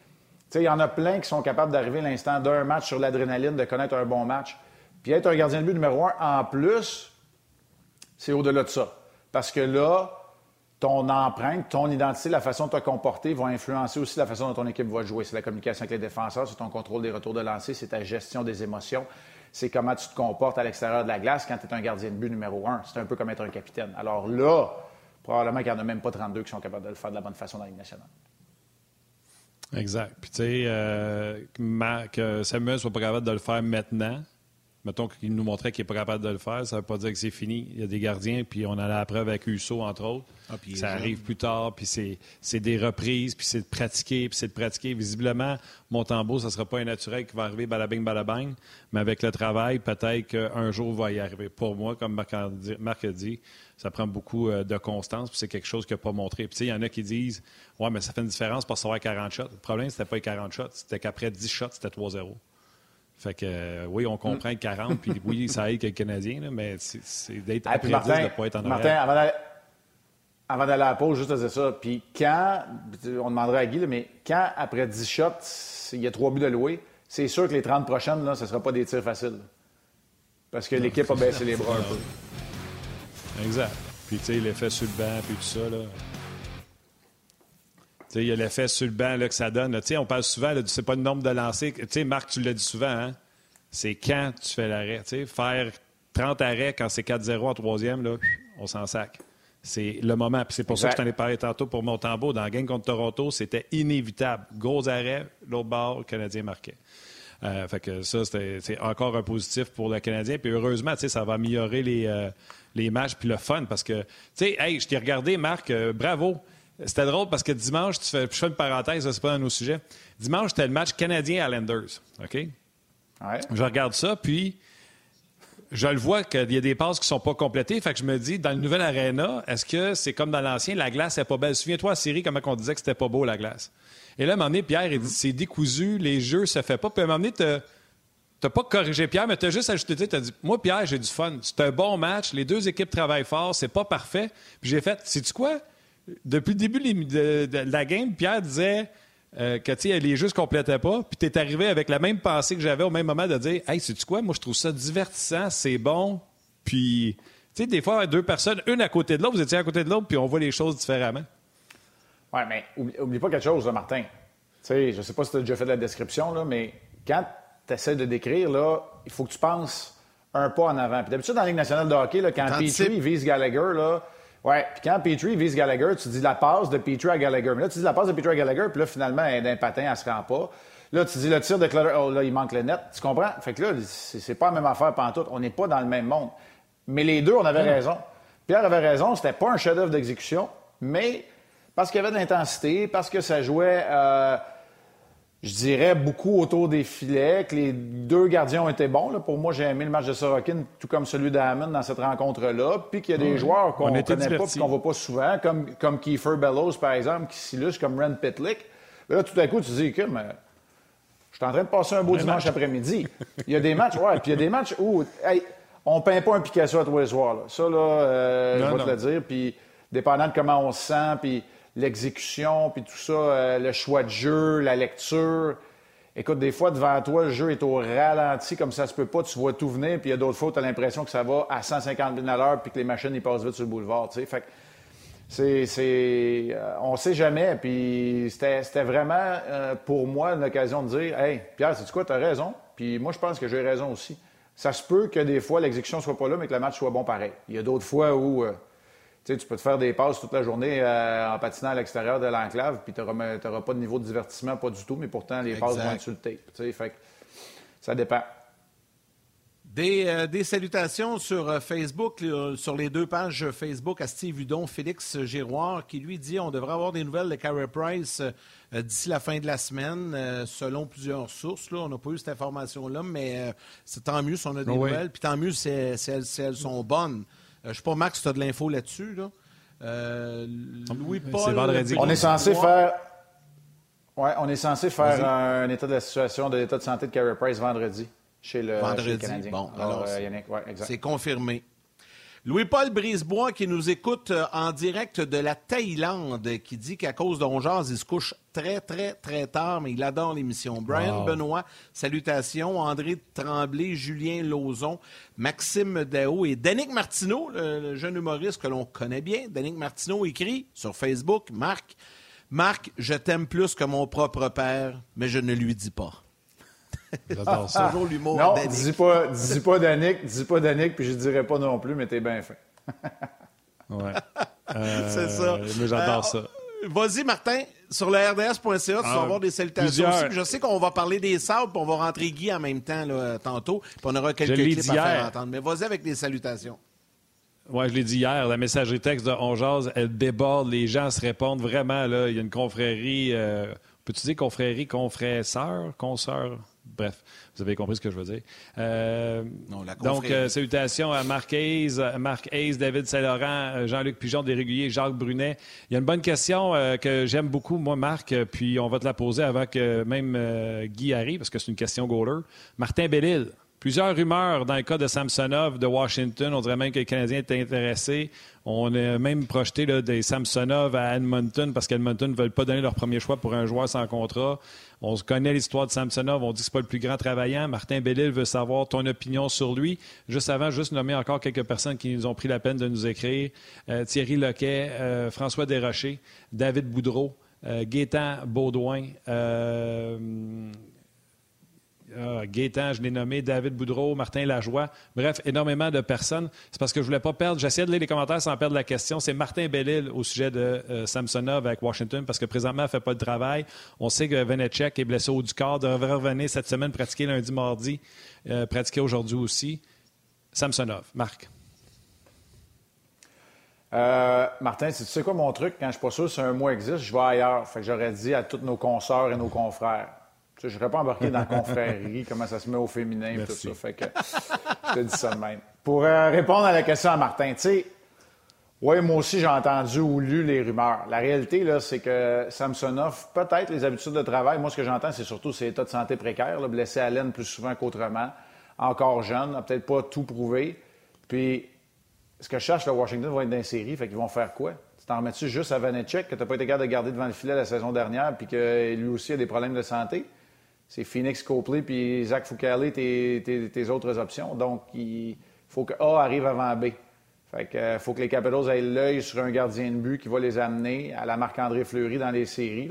Il y en a plein qui sont capables d'arriver l'instant d'un match sur l'adrénaline, de connaître un bon match. Puis être un gardien de but numéro un en plus, c'est au-delà de ça. Parce que là, ton empreinte, ton identité, la façon de te comporter va influencer aussi la façon dont ton équipe va jouer. C'est la communication avec les défenseurs, c'est ton contrôle des retours de lancer, c'est ta gestion des émotions, c'est comment tu te comportes à l'extérieur de la glace quand tu es un gardien de but numéro un. C'est un peu comme être un capitaine. Alors là, probablement qu'il n'y en a même pas 32 qui sont capables de le faire de la bonne façon dans la nationale. Exact. Puis tu sais, euh, que Samuel soit pas capable de le faire maintenant, mettons qu'il nous montrait qu'il n'est pas capable de le faire, ça ne veut pas dire que c'est fini. Il y a des gardiens, puis on a la preuve avec Husso, entre autres. Ah, ça arrive plus tard, puis c'est des reprises, puis c'est de pratiquer, puis c'est de pratiquer. Visiblement, Montembeau, ça ne sera pas un naturel qui va arriver balabing, balabang, mais avec le travail, peut-être qu'un jour va y arriver. Pour moi, comme Marc a dit, ça prend beaucoup euh, de constance, puis c'est quelque chose qu'il n'a pas montré. Puis il y en a qui disent Ouais, mais ça fait une différence pour savoir 40 shots. Le problème, c'était pas les 40 shots, c'était qu'après 10 shots, c'était 3-0. Fait que euh, oui, on comprend mm. 40, puis oui, ça aide que le Canadien, mais c'est d'être après de ne pas être en Martin, avant d'aller à la pause, juste à dire ça. Puis quand, on demanderait à Guy, mais quand, après 10 shots, il y a trois buts de louer, c'est sûr que les 30 prochaines, là, ce ne sera pas des tirs faciles. Parce que l'équipe a baissé les bras un peu. Exact. Puis, tu sais, l'effet sur le banc, puis tout ça, là. Il y a l'effet sur le banc là, que ça donne. On parle souvent, c'est pas le nombre de lancers. sais, Marc, tu l'as dit souvent, hein? c'est quand tu fais l'arrêt. Faire 30 arrêts quand c'est 4-0 en troisième, là, on s'en sac. C'est le moment. c'est pour ça que je t'en ai parlé tantôt pour Montembeau. Dans la game contre Toronto, c'était inévitable. Gros arrêt, l'autre bord, le Canadien marquait. Euh, fait que ça, c'est encore un positif pour le Canadien. Puis heureusement, ça va améliorer les, euh, les matchs puis le fun parce que, tu sais, hey, je t'ai regardé, Marc, euh, bravo. C'était drôle parce que dimanche, tu fais, je fais une parenthèse, c'est pas dans nos sujets. Dimanche, c'était le match canadien-Islanders. OK? Je regarde ça, puis je le vois qu'il y a des passes qui ne sont pas complétées. Fait que je me dis, dans le nouvel arena, est-ce que c'est comme dans l'ancien, la glace n'est pas belle? Souviens-toi, Siri, comment on disait que c'était pas beau, la glace. Et là, à un moment donné, Pierre, il dit, c'est décousu, les jeux se fait pas. Puis à un moment donné, tu n'as pas corrigé Pierre, mais tu as juste ajouté, tu as dit, moi, Pierre, j'ai du fun. C'est un bon match, les deux équipes travaillent fort, c'est pas parfait. Puis j'ai fait, sais-tu quoi? Depuis le début de, la game, Pierre disait euh, que les jeux ne se complétaient pas. Puis tu es arrivé avec la même pensée que j'avais au même moment de dire Hey, sais-tu quoi? Moi, je trouve ça divertissant, c'est bon. Puis, tu sais, des fois, deux personnes, une à côté de l'autre, vous étiez à côté de l'autre, puis on voit les choses différemment. Oui, mais oublie, pas quelque chose, Martin. Tu sais, je sais pas si tu as déjà fait de la description, là, mais quand tu essaies de décrire, là, il faut que tu penses un pas en avant. Puis d'habitude, dans la Ligue nationale de hockey, là, quand Petrie vise Gallagher, là, ouais, puis quand Petrie vise Gallagher, tu dis la passe de Petrie à Gallagher. Mais là, tu dis la passe de Petrie à Gallagher, puis là, finalement, d'un patin, elle se rend pas. Là, tu dis le tir de Clutter, oh là, il manque le net. Tu comprends? Fait que là, c'est pas la même affaire tout. On n'est pas dans le même monde. Mais les deux, on avait raison. Pierre avait raison, c'était pas un chef-d'œuvre d'exécution, mais parce qu'il y avait de l'intensité, parce que ça jouait, euh, je dirais, beaucoup autour des filets, que les deux gardiens étaient bons. Pour moi, j'ai aimé le match de Sorokin, tout comme celui d'Hammond dans cette rencontre-là. Puis qu'il y a des joueurs qu'on ne connaît pas et qu'on ne voit pas souvent, comme, comme Kiefer Bellows, par exemple, qui s'illustre comme Ren Pitlick. Là, tout à coup, tu te dis, que mais je suis en train de passer un beau dimanche après-midi. Il y a des matchs, ouais, puis il y a des matchs où on ne peint pas un Picasso à tous les soirs. Ça, là, euh, je vais te le dire. Puis, dépendant de comment on se sent, puis l'exécution, puis tout ça, euh, le choix de jeu, la lecture. Écoute, des fois, devant toi, le jeu est au ralenti, comme ça se peut pas, tu vois tout venir, puis il y a d'autres fois tu as l'impression que ça va à 150 000 à l'heure, puis que les machines, ils passent vite sur le boulevard, tu sais. Fait c'est, c'est, euh, on sait jamais. Puis c'était, vraiment euh, pour moi une occasion de dire Hey, Pierre, c'est quoi, tu as raison. Puis moi, je pense que j'ai raison aussi. Ça se peut que des fois, l'exécution soit pas là, mais que le match soit bon pareil. Il y a d'autres fois où tu peux te faire des passes toute la journée en patinant à l'extérieur de l'enclave, puis tu n'auras pas de niveau de divertissement, pas du tout, mais pourtant, les passes vont être sur le tape. Fait ça dépend. Euh, des, salutations sur euh, Facebook, sur les deux pages Facebook à Steve Hudon, Félix Giroir, qui lui dit on devrait avoir des nouvelles de Carey Price euh, d'ici la fin de la semaine, selon plusieurs sources. Là. On n'a pas eu cette information-là, mais c'est tant mieux si on a des nouvelles, puis tant mieux si, elles, sont bonnes. Je ne sais pas, Max, tu as de l'info là-dessus. Louis-Paul. On est censé faire. Ouais, on est censé faire un état de la situation de l'état de santé de Carey Price vendredi chez le, Vendredi. Bon, alors, euh, c'est confirmé. Louis-Paul Brisebois qui nous écoute euh, en direct de la Thaïlande, qui dit qu'à cause d'Ongeaz, il se couche très, très, très tard, mais il adore l'émission. Brian Benoît, salutations. André Tremblay, Julien Lauzon, Maxime Dao et Danick Martineau, le, jeune humoriste que l'on connaît bien. Danick Martineau écrit sur Facebook, Marc, Marc, je t'aime plus que mon propre père, mais je ne lui dis pas. J'adore ça. Toujours l'humour. Non, dis pas, dis pas Danick, dis pas Danick, puis je dirais pas non plus, mais t'es bien fait. ouais. C'est ça. Euh, mais j'adore ça. Vas-y, Martin, sur le RDS.ca, tu vas ah, avoir des salutations aussi. Je sais qu'on va parler des sables, puis on va rentrer Guy en même temps là, tantôt, puis on aura quelques clips à faire entendre. Mais vas-y avec des salutations. Oui, je l'ai dit hier, la messagerie texte de On elle déborde, les gens se répondent vraiment. Là, il y a une confrérie, euh, peux-tu dire confrérie, confrère-sœur, consoeur? Bref, vous avez compris ce que je veux dire. Euh, donc, euh, salutations à Marc Hayes, Marc Hayes, David Saint-Laurent, euh, Jean-Luc Pigeon des Réguliers, Jacques Brunet. Il y a une bonne question que j'aime beaucoup, moi, Marc, puis on va te la poser avant que même Guy arrive, parce que c'est une question goaler. Martin Bellil, Plusieurs rumeurs dans le cas de Samsonov de Washington. On dirait même que les Canadiens étaient intéressés. On a même projeté des Samsonov à Edmonton parce qu'Edmonton ne veulent pas donner leur premier choix pour un joueur sans contrat. On connaît l'histoire de Samsonov. On dit que ce pas le plus grand travaillant. Martin Bellil veut savoir ton opinion sur lui. Juste avant, juste nommer encore quelques personnes qui nous ont pris la peine de nous écrire. Euh, Thierry Loquet, euh, François Desrochers, David Boudreau, euh, Gaétan Baudouin, ah, Gaétan, je l'ai nommé, David Boudreau, Martin Lajoie. Bref, énormément de personnes. C'est parce que je voulais pas perdre. J'essayais de lire les commentaires sans perdre la question. C'est Martin Bellil au sujet de euh, Samsonov avec Washington parce que présentement, elle fait pas de travail. On sait que Venechek est blessé au du corps, devrait revenir cette semaine, pratiquer lundi, mardi, euh, pratiquer aujourd'hui aussi. Samsonov, Marc. Euh, Martin, tu sais quoi mon truc? Quand je suis pas sûr si un mot existe, je vais ailleurs. Fait que j'aurais dit à tous nos consoeurs et nos confrères je ne serais pas embarqué dans la confrérie, comment ça se met au féminin et tout ça. Fait que je te dis ça de même. Pour euh, répondre à la question à Martin, tu sais, oui, moi aussi, j'ai entendu ou lu les rumeurs. La réalité, là, c'est que Samsonov, peut-être les habitudes de travail, moi, ce que j'entends, c'est surtout ses états de santé précaires, blessé à laine plus souvent qu'autrement, encore jeune, n'a peut-être pas tout prouvé. Puis, ce que je cherche, le Washington va être dans série, fait qu'ils vont faire quoi? Tu t'en remets-tu juste à Vanetchek, que tu n'as pas été capable de garder devant le filet la saison dernière, puis que lui aussi a des problèmes de santé? C'est Phoenix Copley puis Zach Foucault, tes, tes, autres options. Donc, il faut que A arrive avant B. Fait que, euh, faut que les Capitals aient l'œil sur un gardien de but qui va les amener à la Marc-André Fleury dans les séries.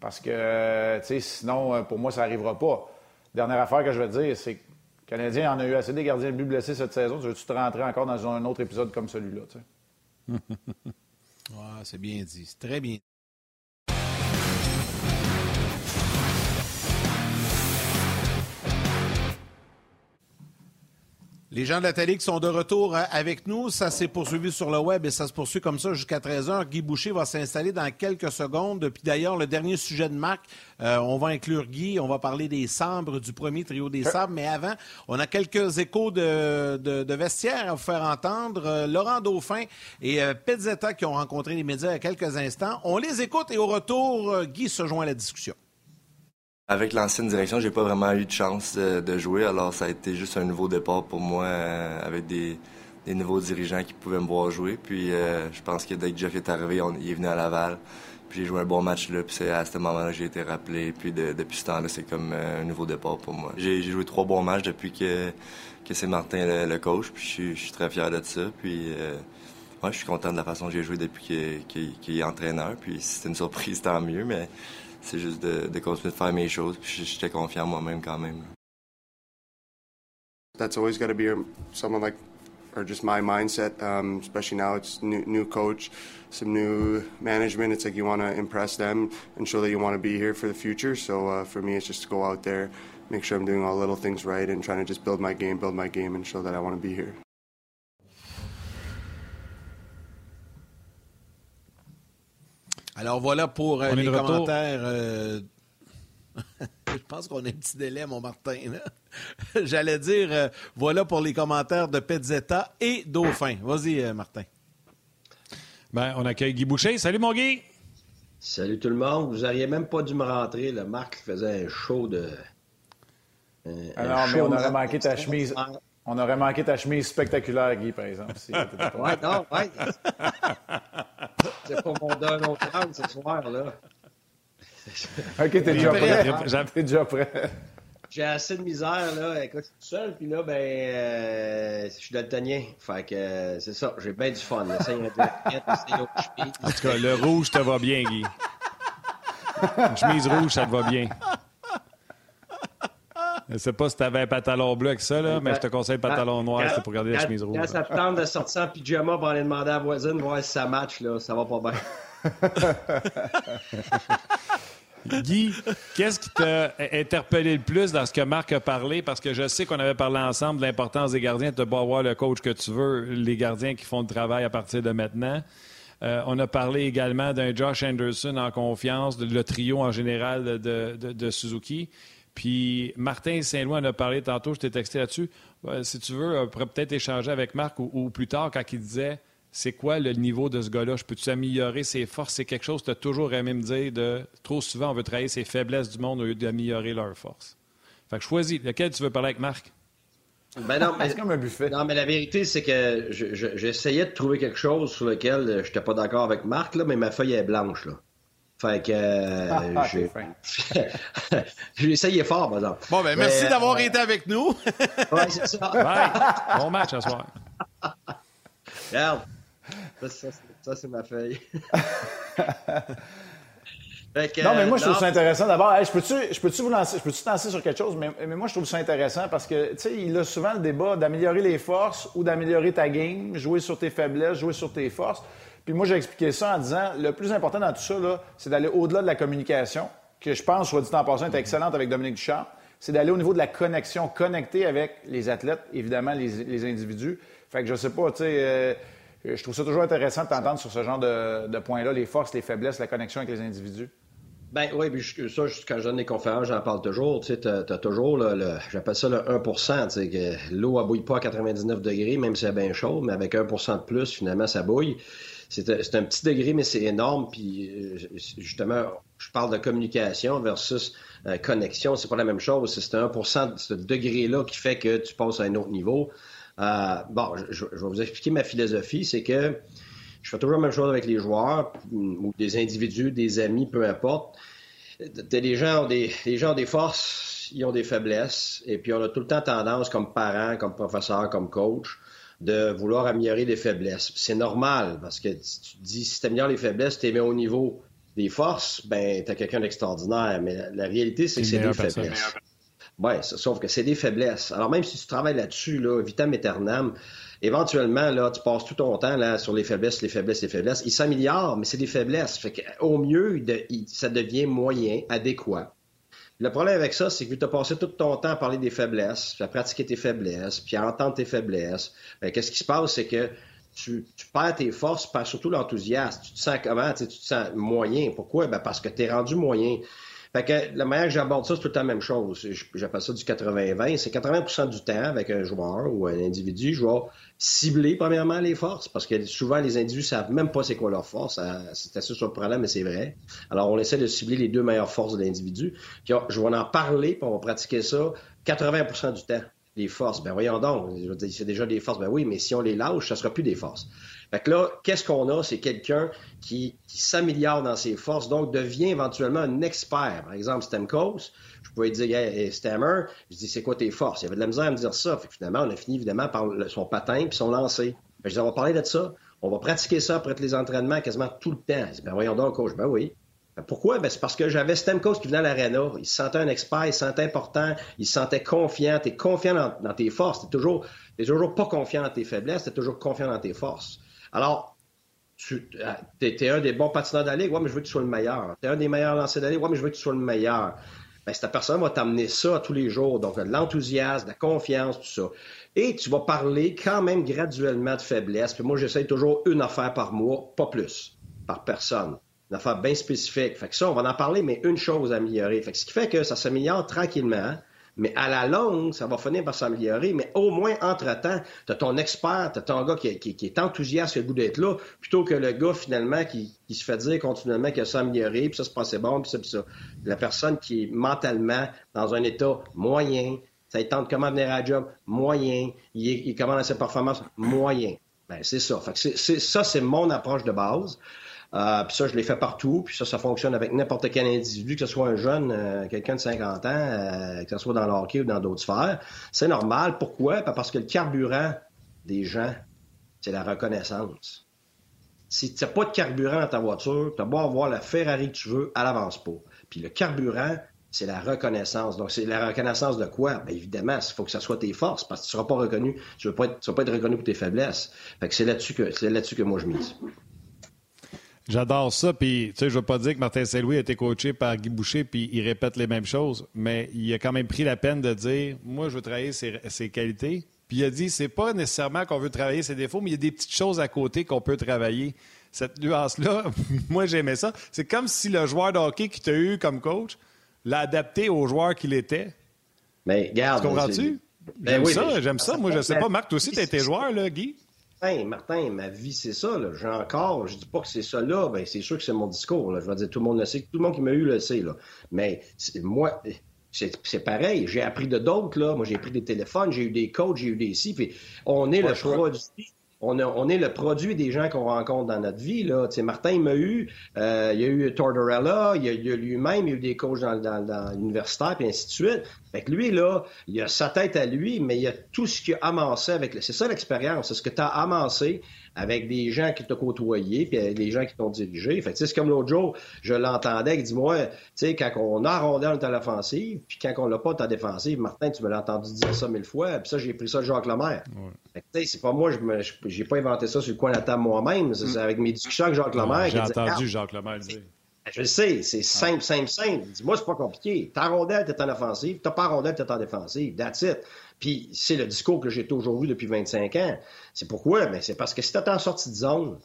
Parce que, euh, tu sais, sinon, euh, pour moi, ça n'arrivera pas. Dernière affaire que je te dire, c'est que le Canadien en a eu assez des gardiens de but blessés cette saison. Tu veux-tu te rentrer encore dans un autre épisode comme celui-là? Tu sais? c'est bien dit. C'est très bien Les gens de la télé qui sont de retour euh, avec nous, ça s'est poursuivi sur le web et ça se poursuit comme ça jusqu'à 13h. Guy Boucher va s'installer dans quelques secondes. Puis d'ailleurs, le dernier sujet de Marc, euh, on va inclure Guy, on va parler des sabres, du premier trio des sabres. Mais avant, on a quelques échos de, de, vestiaire à vous faire entendre. Euh, Laurent Dauphin et euh, Pezzetta qui ont rencontré les médias il y a quelques instants. On les écoute et au retour, Guy se joint à la discussion. Avec l'ancienne direction, j'ai pas vraiment eu de chance de, jouer, alors ça a été juste un nouveau départ pour moi euh, avec des, nouveaux dirigeants qui pouvaient me voir jouer. Puis euh, je pense que dès que Jeff est arrivé, il est venu à Laval. Puis j'ai joué un bon match là, puis c'est à ce moment-là que j'ai été rappelé. Puis depuis ce temps-là, c'est comme euh, un nouveau départ pour moi. J'ai joué trois bons matchs depuis que, que c'est Martin le, coach, puis je suis très fier de ça. Puis je suis content de la façon que j'ai joué depuis qu'il est entraîneur. Puis si c'est une surprise, tant mieux, mais c'est juste de, de, continuer de faire mes choses. J'étais confiant moi-même quand même. That's always got to be someone like, or just my mindset. Um, especially now, it's new, new coach, some new management. It's like you want to impress them and show that you want to be here for the future. So uh, for me, it's just to go out there, make sure I'm doing all little things right, and trying to just build my game, build my game, and show that I want to be here. Alors voilà pour euh, les commentaires. Euh, je pense qu'on a un petit délai, mon Martin. J'allais dire, euh, voilà pour les commentaires de Pezzetta et Dauphin. Vas-y, Martin. Ben, on accueille Guy Boucher. Salut, mon Guy. Salut tout le monde. Vous n'auriez même pas dû me rentrer. Le Marc faisait un show de. Alors, mais on aurait manqué ta chemise. On aurait manqué ta chemise spectaculaire, Guy, par exemple. ouais, non, ouais. C'est pas mon don autre ce soir, là. OK, t'es déjà prêt. T'es déjà prêt. J'ai assez de misère, là. Écoute, je suis tout seul, puis là, ben, euh, je suis daltonien. Fait que euh, c'est ça, j'ai bien du fun. Un En tout cas, le rouge te va bien, Guy. Une chemise rouge, ça te va bien. Je sais pas si tu avais un pantalon bleu avec ça, là, mais je te conseille le pantalon noir, c'est pour garder la chemise rouge. Quand ça te tente de sortir en pyjama pour aller demander à la voisine voir si ça match, là, ça va pas bien. Guy, qu'est-ce qui t'a interpellé le plus dans ce que Marc a parlé? Parce que je sais qu'on avait parlé ensemble de l'importance des gardiens, de pas avoir le coach que tu veux, les gardiens qui font le travail à partir de maintenant. Euh, on a parlé également d'un Josh Anderson en confiance, de, le trio en général de, de Suzuki. Puis Martin Saint-Louis en a parlé tantôt, je t'ai texté là-dessus. Euh, si tu veux, on pourrait peut-être échanger avec Marc ou, plus tard quand il disait c'est quoi le niveau de ce gars-là? Je peux-tu améliorer ses forces? C'est quelque chose que tu as toujours aimé me dire de trop souvent, on veut travailler ses faiblesses du monde au lieu d'améliorer leurs forces. Fait que choisis. Lequel tu veux parler avec Marc? Ben non, mais, c'est comme un buffet? Non, mais la vérité, c'est que j'essayais de trouver quelque chose sur lequel je n'étais pas d'accord avec Marc, là, mais ma feuille est blanche. Là. Fait que euh, ah, j'ai... j'ai essayé fort, par exemple. Bon, ben merci d'avoir euh, été avec nous. oui, c'est ça. Ouais. Bon match ce soir. Regarde. Ça, ça c'est ma feuille. non, mais moi, je trouve ça intéressant. D'abord, je peux-tu je peux vous lancer, je peux lancer sur quelque chose, mais, mais, moi, je trouve ça intéressant parce que, tu sais, il a souvent le débat d'améliorer les forces ou d'améliorer ta game, jouer sur tes faiblesses, jouer sur tes forces. Puis moi, j'ai expliqué ça en disant le plus important dans tout ça, c'est d'aller au-delà de la communication, que je pense, soit dit en passant, est excellente avec Dominique Duchamp. C'est d'aller au niveau de la connexion, connecter avec les athlètes, évidemment, les, individus. Fait que je sais pas, tu sais, euh, je trouve ça toujours intéressant de t'entendre sur ce genre de, de points-là, les forces, les faiblesses, la connexion avec les individus. Ben oui, puis ça, quand je donne des conférences, j'en parle toujours. Tu sais, tu as, toujours le, j'appelle ça le 1 tu sais, que l'eau ne bouille pas à 99 degrés, même si c'est bien chaud, mais avec 1% de plus, finalement, ça bouille c'est un petit degré, mais c'est énorme. Puis euh, justement, je parle de communication versus euh, connexion. C'est pas la même chose. C'est un 1 de ce degré-là qui fait que tu passes à un autre niveau. Euh, bon, je, vais vous expliquer ma philosophie. C'est que je fais toujours la même chose avec les joueurs ou des individus, des amis, peu importe. Les gens, ont des, les gens ont des forces, ils ont des faiblesses. Et puis on a tout le temps tendance, comme parent, comme professeur, comme coach, de vouloir améliorer les faiblesses. C'est normal, parce que tu te dis, si tu améliores les faiblesses, tu es mis au niveau des forces, ben, tu as quelqu'un d'extraordinaire. Mais la, réalité, c'est que c'est des faiblesses. Oui, sauf que c'est des faiblesses. Alors même si tu travailles là-dessus, là, vitam aeternam, éventuellement, là, tu passes tout ton temps là, sur les faiblesses, les faiblesses, les faiblesses. Ils s'améliorent, mais c'est des faiblesses. Fait au mieux, ça devient moyen, adéquat. Le problème avec ça, c'est que tu as passé tout ton temps à parler des faiblesses, puis à pratiquer tes faiblesses, puis à entendre tes faiblesses. Ben, qu'est-ce qui se passe, c'est que tu, perds tes forces, perds surtout l'enthousiasme. Tu te sens comment? Tu, te sens moyen. Pourquoi? Ben parce que tu es rendu moyen. Fait que la manière que j'aborde ça, c'est tout la même chose. J'appelle ça du 80-20. C'est 80% du temps avec un joueur ou un individu, je vais cibler premièrement les forces, parce que souvent les individus savent même pas c'est quoi leur force. C'est assez surprenant, mais c'est vrai. Alors on essaie de cibler les deux meilleures forces de l'individu. Je vais en parler, puis on va pratiquer ça 80% du temps. Les forces, ben voyons donc, c'est déjà des forces, ben oui, mais si on les lâche, ça sera plus des forces. Fait que là, qu'est-ce qu'on a? C'est quelqu'un qui, s'améliore dans ses forces, donc devient éventuellement un expert. Par exemple, Stemkos, je pouvais dire, hey, Stammer, je dis, c'est quoi tes forces? Il y avait de la misère à me dire ça. Fait que finalement, on a fini évidemment par son patin puis son lancer. je dis, on va parler de ça. On va pratiquer ça après les entraînements quasiment tout le temps. Je dis, ben voyons donc, coach. Ben oui. Ben, pourquoi? Ben, c'est parce que j'avais Stemkos qui venait à l'aréna. Il se sentait un expert, il se sentait important, il se sentait confiant. Tu es confiant dans, tes forces. Tu toujours, toujours pas confiant dans tes faiblesses, tu es toujours confiant dans tes forces. Alors, tu es, un des bons patineurs de la ouais, mais je veux que tu sois le meilleur. Tu es un des meilleurs lancers de la ouais, mais je veux que tu sois le meilleur. Ben, cette personne va t'amener ça tous les jours. Donc, de l'enthousiasme, de la confiance, tout ça. Et tu vas parler quand même graduellement de faiblesse. Puis moi, j'essaie toujours une affaire par mois, pas plus, par personne. Une affaire bien spécifique. Fait que ça, on va en parler, mais une chose à améliorer. Fait que ce qui fait que ça s'améliore tranquillement. Mais à la longue, ça va finir par s'améliorer. Mais au moins, entre-temps, tu as ton expert, tu as ton gars qui, est enthousiaste, qui a le goût d'être là, plutôt que le gars, finalement, qui, se fait dire continuellement qu'il a s'améliorer, puis ça se passait bon, puis ça, puis ça. La personne qui est mentalement dans un état moyen, ça tente comment venir à la job, moyen, il, il commande ses performances, moyen. Ben, c'est ça. Fait c'est, ça, c'est mon approche de base. Euh, puis ça, je l'ai fait partout. Puis ça, ça fonctionne avec n'importe quel individu, que ce soit un jeune, euh, quelqu'un de 50 ans, euh, que ce soit dans le hockey ou dans d'autres sphères. C'est normal. Pourquoi? Parce que le carburant des gens, c'est la reconnaissance. Si tu n'as pas de carburant dans ta voiture, tu as beau avoir la Ferrari que tu veux, elle avance pas. Puis le carburant, c'est la reconnaissance. Donc, c'est la reconnaissance de quoi? Bien, évidemment, il faut que ça soit tes forces, parce que tu ne seras pas reconnu. Tu ne vas, pas être reconnu pour tes faiblesses. Fait que c'est là-dessus que, c'est là-dessus que moi je mise. J'adore ça. Puis, tu sais, je veux pas dire que Martin Saint-Louis a été coaché par Guy Boucher puis il répète les mêmes choses, mais il a quand même pris la peine de dire Moi, je veux travailler ses, qualités. Puis il a dit c'est pas nécessairement qu'on veut travailler ses défauts, mais il y a des petites choses à côté qu'on peut travailler. Cette nuance-là, moi, j'aimais ça. C'est comme si le joueur de hockey qui t'a eu comme coach l'a adapté au joueur qu'il était. Mais, garde. Comprends-tu? Ben j'aime ça, j'aime ça. Moi, je sais pas. Marc, toi aussi, tu été joueur, là, Guy? Martin, ma vie, c'est ça. J'ai encore, je dis pas que c'est ça là, ben, c'est sûr que c'est mon discours. Je vais dire, tout le monde le sait, tout le monde qui m'a eu le sait. Là. Mais moi, c'est pareil. J'ai appris de d'autres. là. Moi, j'ai pris des téléphones, j'ai eu des coachs, j'ai eu des si. On est le produit on, est le produit des gens qu'on rencontre dans notre vie. Là. Martin, il m'a eu, euh, il y a eu Tortorella, il y a, lui-même, il y a eu des coachs dans, dans, l'universitaire, puis ainsi de suite. Fait que lui, là, il a sa tête à lui, mais il y a tout ce qu'il a amassé avec... C'est ça l'expérience, c'est ce que tu as amassé avec des gens qui t'ont côtoyé, puis des gens qui t'ont dirigé. Fait c'est comme l'autre jour, je l'entendais, il dit, moi, tu sais, quand on a rondé dans l'offensive, puis quand on l'a pas ta défensive, Martin, tu me l'as entendu dire ça mille fois, puis ça, j'ai pris ça de Jacques Lemaire. Ouais. c'est pas moi, je j'ai pas inventé ça sur le coin de la table moi-même, c'est avec mes discussions avec Jacques Lemaire. j'ai entendu Jacques Lemaire dire. Je le sais, c'est simple, simple, simple. Dis-moi, c'est pas compliqué. Ta rondelle, t'es en offensive. T'as pas rondelle, t'es en défensive. That's it. Puis c'est le discours que j'ai toujours eu depuis 25 ans. C'est pourquoi? Mais ben, c'est parce que si t'es en sortie de zone,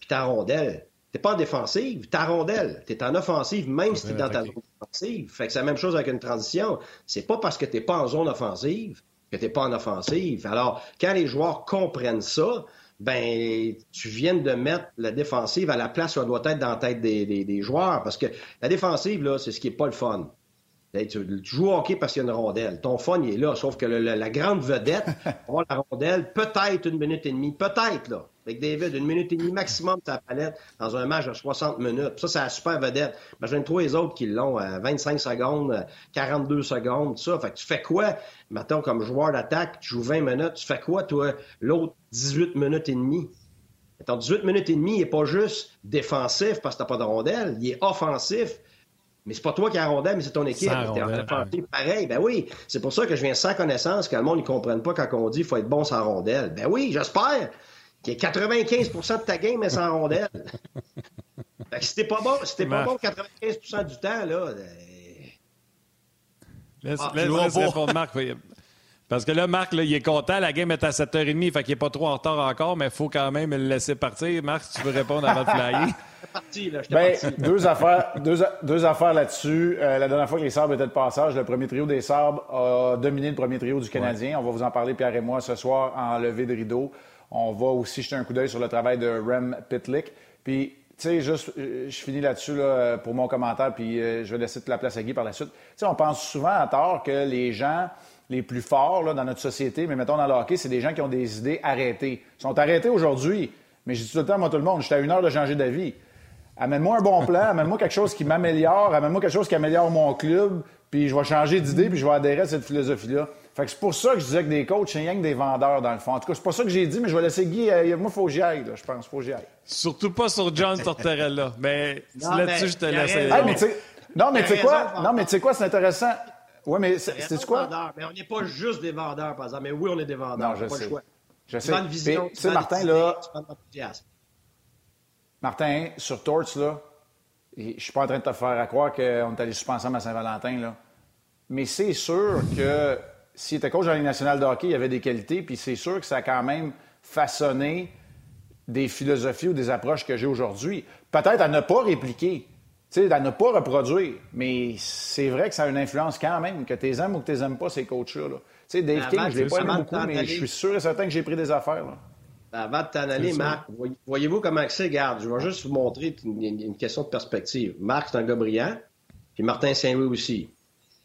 puis ta rondelle, t'es pas en défensive, ta rondelle, t'es en offensive, même si t'es dans ta zone offensive. Fait que c'est la même chose avec une transition. C'est pas parce que t'es pas en zone offensive que t'es pas en offensive. Alors, quand les joueurs comprennent ça, ben tu viens de mettre la défensive à la place où elle doit être dans la tête des, des joueurs. Parce que la défensive, là, c'est ce qui est pas le fun. Tu, joues au hockey parce qu'il y a une rondelle. Ton fun, il est là. Sauf que la grande vedette aura la rondelle peut-être une minute et demie. Peut-être, là. Avec David, une minute et demie maximum de ta palette dans un match de 60 minutes. Ça, c'est la super vedette. Imagine-toi les autres qui l'ont à 25 secondes, 42 secondes, tout ça. Fait que tu fais quoi, mettons, comme joueur d'attaque, tu joues 20 minutes, tu fais quoi, toi, l'autre 18 minutes et demie? Attends, 18 minutes et demie, il n'est pas juste défensif parce que tu n'as pas de rondelle, il est offensif Mais c'est pas toi qui as rondelle, mais c'est ton équipe. T'es en faire pareil. Ben oui. C'est pour ça que je viens sans connaissance, que le monde ne comprenne pas quand on dit qu'il faut être bon sans rondelle. Ben oui, j'espère que 95% de ta game est sans rondelle. fait que si t'es pas bon, si t'es pas bon 95% du temps, là. ben, Laisse, Ah, laisse- laisse répondre Marc. Parce que là, Marc, là, il est content. La game est à 7h30, fait qu'il n'est pas trop en retard encore, mais il faut quand même le laisser partir. Marc, si tu veux répondre avant de flyer. Parti, là. Ben, parti. deux affaires, deux, affaires là-dessus. Euh, la dernière fois que les Sabres étaient de passage, le premier trio des Sabres a dominé le premier trio du Canadien. On va vous en parler, Pierre et moi, ce soir en levée de rideau. On va aussi jeter un coup d'œil sur le travail de Rem Pitlick. Puis, tu sais, juste, euh, je finis là-dessus là, pour mon commentaire, puis euh, je vais laisser toute la place à Guy par la suite. Tu sais, on pense souvent à tort que les gens les plus forts là, dans notre société, mais mettons dans le hockey, c'est des gens qui ont des idées arrêtées. Ils sont arrêtés aujourd'hui, mais je dis tout le temps, moi, tout le monde, j'étais à une heure de changer d'avis. Amène-moi un bon plan, amène-moi quelque chose qui m'améliore, amène-moi quelque chose qui améliore mon club, puis je vais changer d'idée, puis je vais adhérer à cette philosophie-là. Fait que c'est pour ça que je disais que des coachs, c'est rien que des vendeurs, dans le fond. En tout cas, c'est pas ça que j'ai dit, mais je vais laisser Guy. euh, moi, il faut que j'y aille, là, je pense. faut que j'y aille. Surtout pas sur John Tortorella. Mais là-dessus, je te laisse. Hey, mais non, mais tu sais quoi? Non, mais tu sais quoi? C'est intéressant. Oui, mais c'est quoi? Mais on n'est pas juste des vendeurs, par exemple. Mais oui, on est des vendeurs. Non, je Pas le sais. choix. Je Tu sais. une vision. Tu Martin, idées, là. Martin, sur Torts, là, je suis pas en train de te faire à croire qu'on est allé super ensemble à Saint-Valentin, là. Mais c'est sûr que s'il était coach de la Ligue nationale de hockey, il y avait des qualités, puis c'est sûr que ça a quand même façonné des philosophies ou des approches que j'ai aujourd'hui. Peut-être à ne pas répliquer, sais, à ne pas reproduire, mais c'est vrai que ça a une influence quand même, que tu les aimes ou que tu les aimes pas, ces coachs-là. là. Tu sais, Dave King, je l'ai tu pas aimé beaucoup, mais je suis sûr et certain que j'ai pris des affaires. Là. Avant de t'en aller, Marc, voyez- voyez-vous comment c'est? Regarde, je vais juste vous montrer une, question de perspective. Marc, c'est un gars brillant, puis Martin Saint-Louis aussi.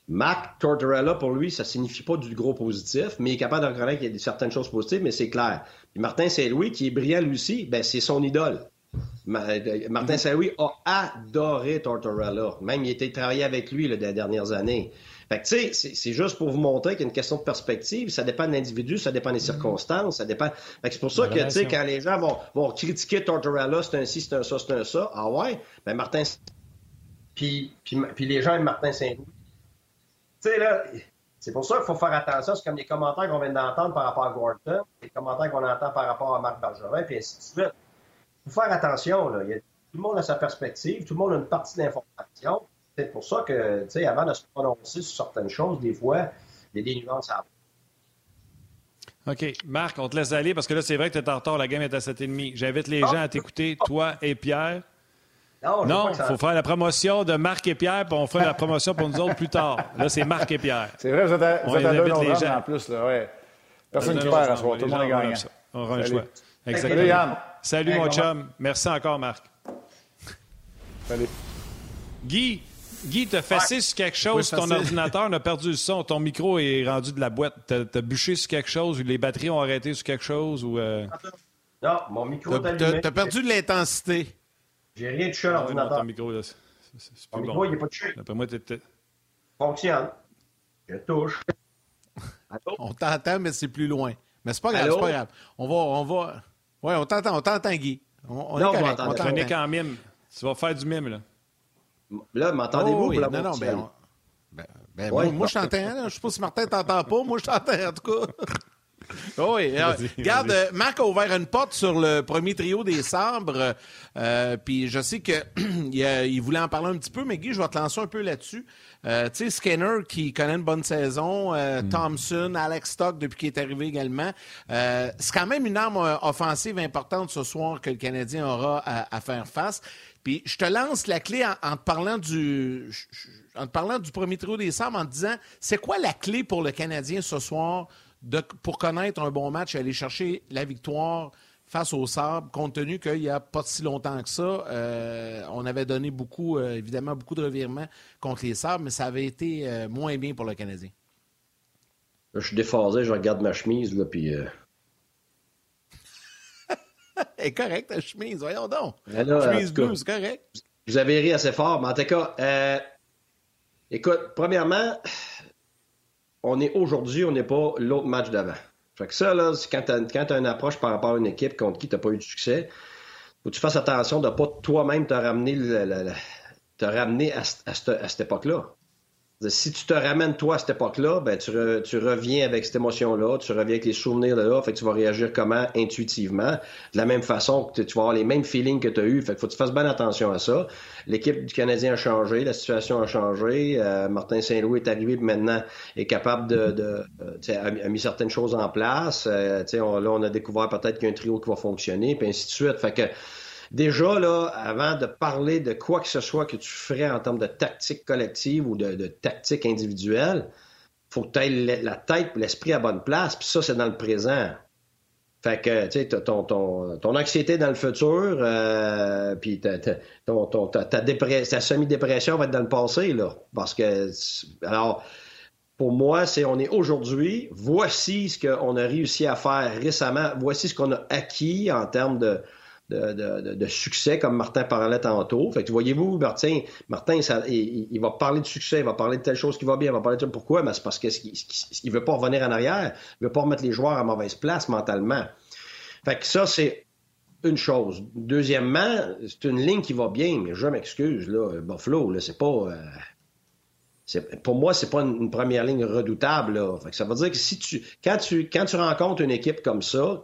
Marc Tortorella, pour lui, ça signifie pas du gros positif, mais il est capable de reconnaître qu'il y a certaines choses positives, mais c'est clair. Puis Martin Saint-Louis, qui est brillant lui aussi, ben, c'est son idole. Euh, Martin Saint-Louis a adoré Tortorella. Même, il a été travaillé avec lui là, des dernières années. Fait que, tu sais, c'est- juste pour vous montrer qu'il y a une question de perspective. Ça dépend de l'individu, ça dépend des circonstances, ça dépend. Fait que c'est pour ça que, tu sais, quand les gens vont, vont critiquer Tortorella, c'est un ci, c'est un ça, c'est un ça. Ah ouais? Ben, Martin. Puis, puis, puis les gens aiment Martin Saint-Louis. Tu sais, là, c'est pour ça qu'il faut faire attention. C'est comme les commentaires qu'on vient d'entendre par rapport à Gordon, les commentaires qu'on entend par rapport à Marc Bergevin, puis ainsi de suite. Il faut faire attention. Là. Il y a- tout le monde a sa perspective, tout le monde a une partie de l'information. C'est pour ça que, tu sais, avant de se prononcer sur certaines choses, des fois, il y a des nuances à avoir. OK. Marc, on te laisse aller parce que là, c'est vrai que tu es en retard. La game est à 7h30. J'invite les gens à t'écouter, toi et Pierre. Non, Non, pas il ça- faut faire la promotion de Marc et Pierre, puis on fera la promotion pour nous autres plus tard. Là, c'est Marc et Pierre. C'est vrai, vous êtes à, On vous êtes à deux invite les gens. en plus. Là, ouais. Personne qui perd à soir. Tout le monde est gagnant. On aura un choix. Exactement. Salut, Yann. Salut, Hey, mon comment- chum. Merci encore, Marc. Salut. Guy, Guy, t'as fessé sur quelque chose, ton facile. ordinateur, on a perdu le son, ton micro est rendu de la boîte. T'as as bûché sur quelque chose, ou les batteries ont arrêté sur quelque chose, ou... euh, Non, mon micro est T'as allumé. t'as- t'as perdu de l'intensité. J'ai rien touché à ah non, ton l'ordinateur. micro, là, c'est- c'est Mon plus micro, il bon. n'est pas touché. D'après moi, t'es peut-être... Fonctionne. Je touche. Allô? On t'entend, mais c'est plus loin. Mais c'est pas grave, c'est pas grave. On va, on va. Ouais, on t'entend, on t'entend, Guy. On, on Non, est correct, on t'entend. En mime. Tu vas faire du mime, là. Là, m'entendez-vous Oh, oui. Non, non, ben, on- ben, ben, Ouais, moi, moi, je t'entends. là. Je sais pas si Martin t'entend pas. Moi, je t'entends, en tout cas. Oh oui, regarde, euh, Marc a ouvert une porte sur le premier trio des sabres. euh, Puis je sais que il, a- il voulait en parler un petit peu, mais Guy, je vais te lancer un peu là-dessus. Euh, tu sais, Skinner qui connaît une bonne saison, euh, Thompson, Alex Stock depuis qu'il est arrivé également. C'est quand même une arme offensive importante ce soir que le Canadien aura à, à faire face. Puis je te lance la clé en, en te parlant du en te parlant du premier trio des sabres en te disant c'est quoi la clé pour le Canadien ce soir de- pour connaître un bon match et aller chercher la victoire face au Sabres, compte tenu qu'il n'y a pas si longtemps que ça, euh, on avait donné beaucoup, euh, évidemment, beaucoup de revirements contre les Sabres, mais ça avait été euh, moins bien pour le Canadien. Là, je suis déphasé, je regarde ma chemise, là, puis... Elle est correcte, ta chemise, voyons donc. Là, chemise bleue, c'est correct. Vous avez ri assez fort, mais en tout cas, écoute, premièrement, on est aujourd'hui, on n'est pas l'autre match d'avant. Fait que ça, là, quand tu as, une approche par rapport à une équipe contre qui tu n'as pas eu de succès, faut que tu fasses attention de ne pas toi-même te ramener le- le- le- te ramener à, cette époque-là. Si tu te ramènes, toi, à cette époque-là, ben, tu, reviens avec cette émotion-là, tu reviens avec les souvenirs de là, fait que tu vas réagir comment? Intuitivement. De la même façon que tu vas avoir les mêmes feelings que tu as eu, fait qu'il faut que tu fasses bien attention à ça. L'équipe du Canadien a changé, la situation a changé. Euh, Martin Saint-Louis est arrivé maintenant est capable de, de euh, a, mis certaines choses en place. Euh, là, on a découvert peut-être qu'il y a un trio qui va fonctionner, puis ainsi de suite. Fait que Déjà, là, avant de parler de quoi que ce soit que tu ferais en termes de tactique collective ou de, tactique individuelle, faut que tu aies la tête et l'esprit à bonne place, puis ça, c'est dans le présent. Fait que, tu sais, ton, ton, ton, anxiété dans le futur, euh, puis ta, ta, ta, semi-dépression va être dans le passé, là. Parce que, alors, pour moi, c'est on est aujourd'hui, voici ce qu'on a réussi à faire récemment, voici ce qu'on a acquis en termes de, de, succès, comme Martin parlait tantôt. Fait que voyez-vous, Martin, il, va parler de succès, il va parler de telle chose qui va bien, il va parler de pourquoi, mais c'est parce qu'il ne veut pas revenir en arrière, il veut pas remettre les joueurs à mauvaise place mentalement. Fait que ça, c'est une chose. Deuxièmement, c'est une ligne qui va bien, mais je m'excuse, là, Buffalo, c'est pas. Euh, pour moi, c'est pas une, première ligne redoutable. Fait que ça veut dire que si tu quand, tu, quand tu rencontres une équipe comme ça,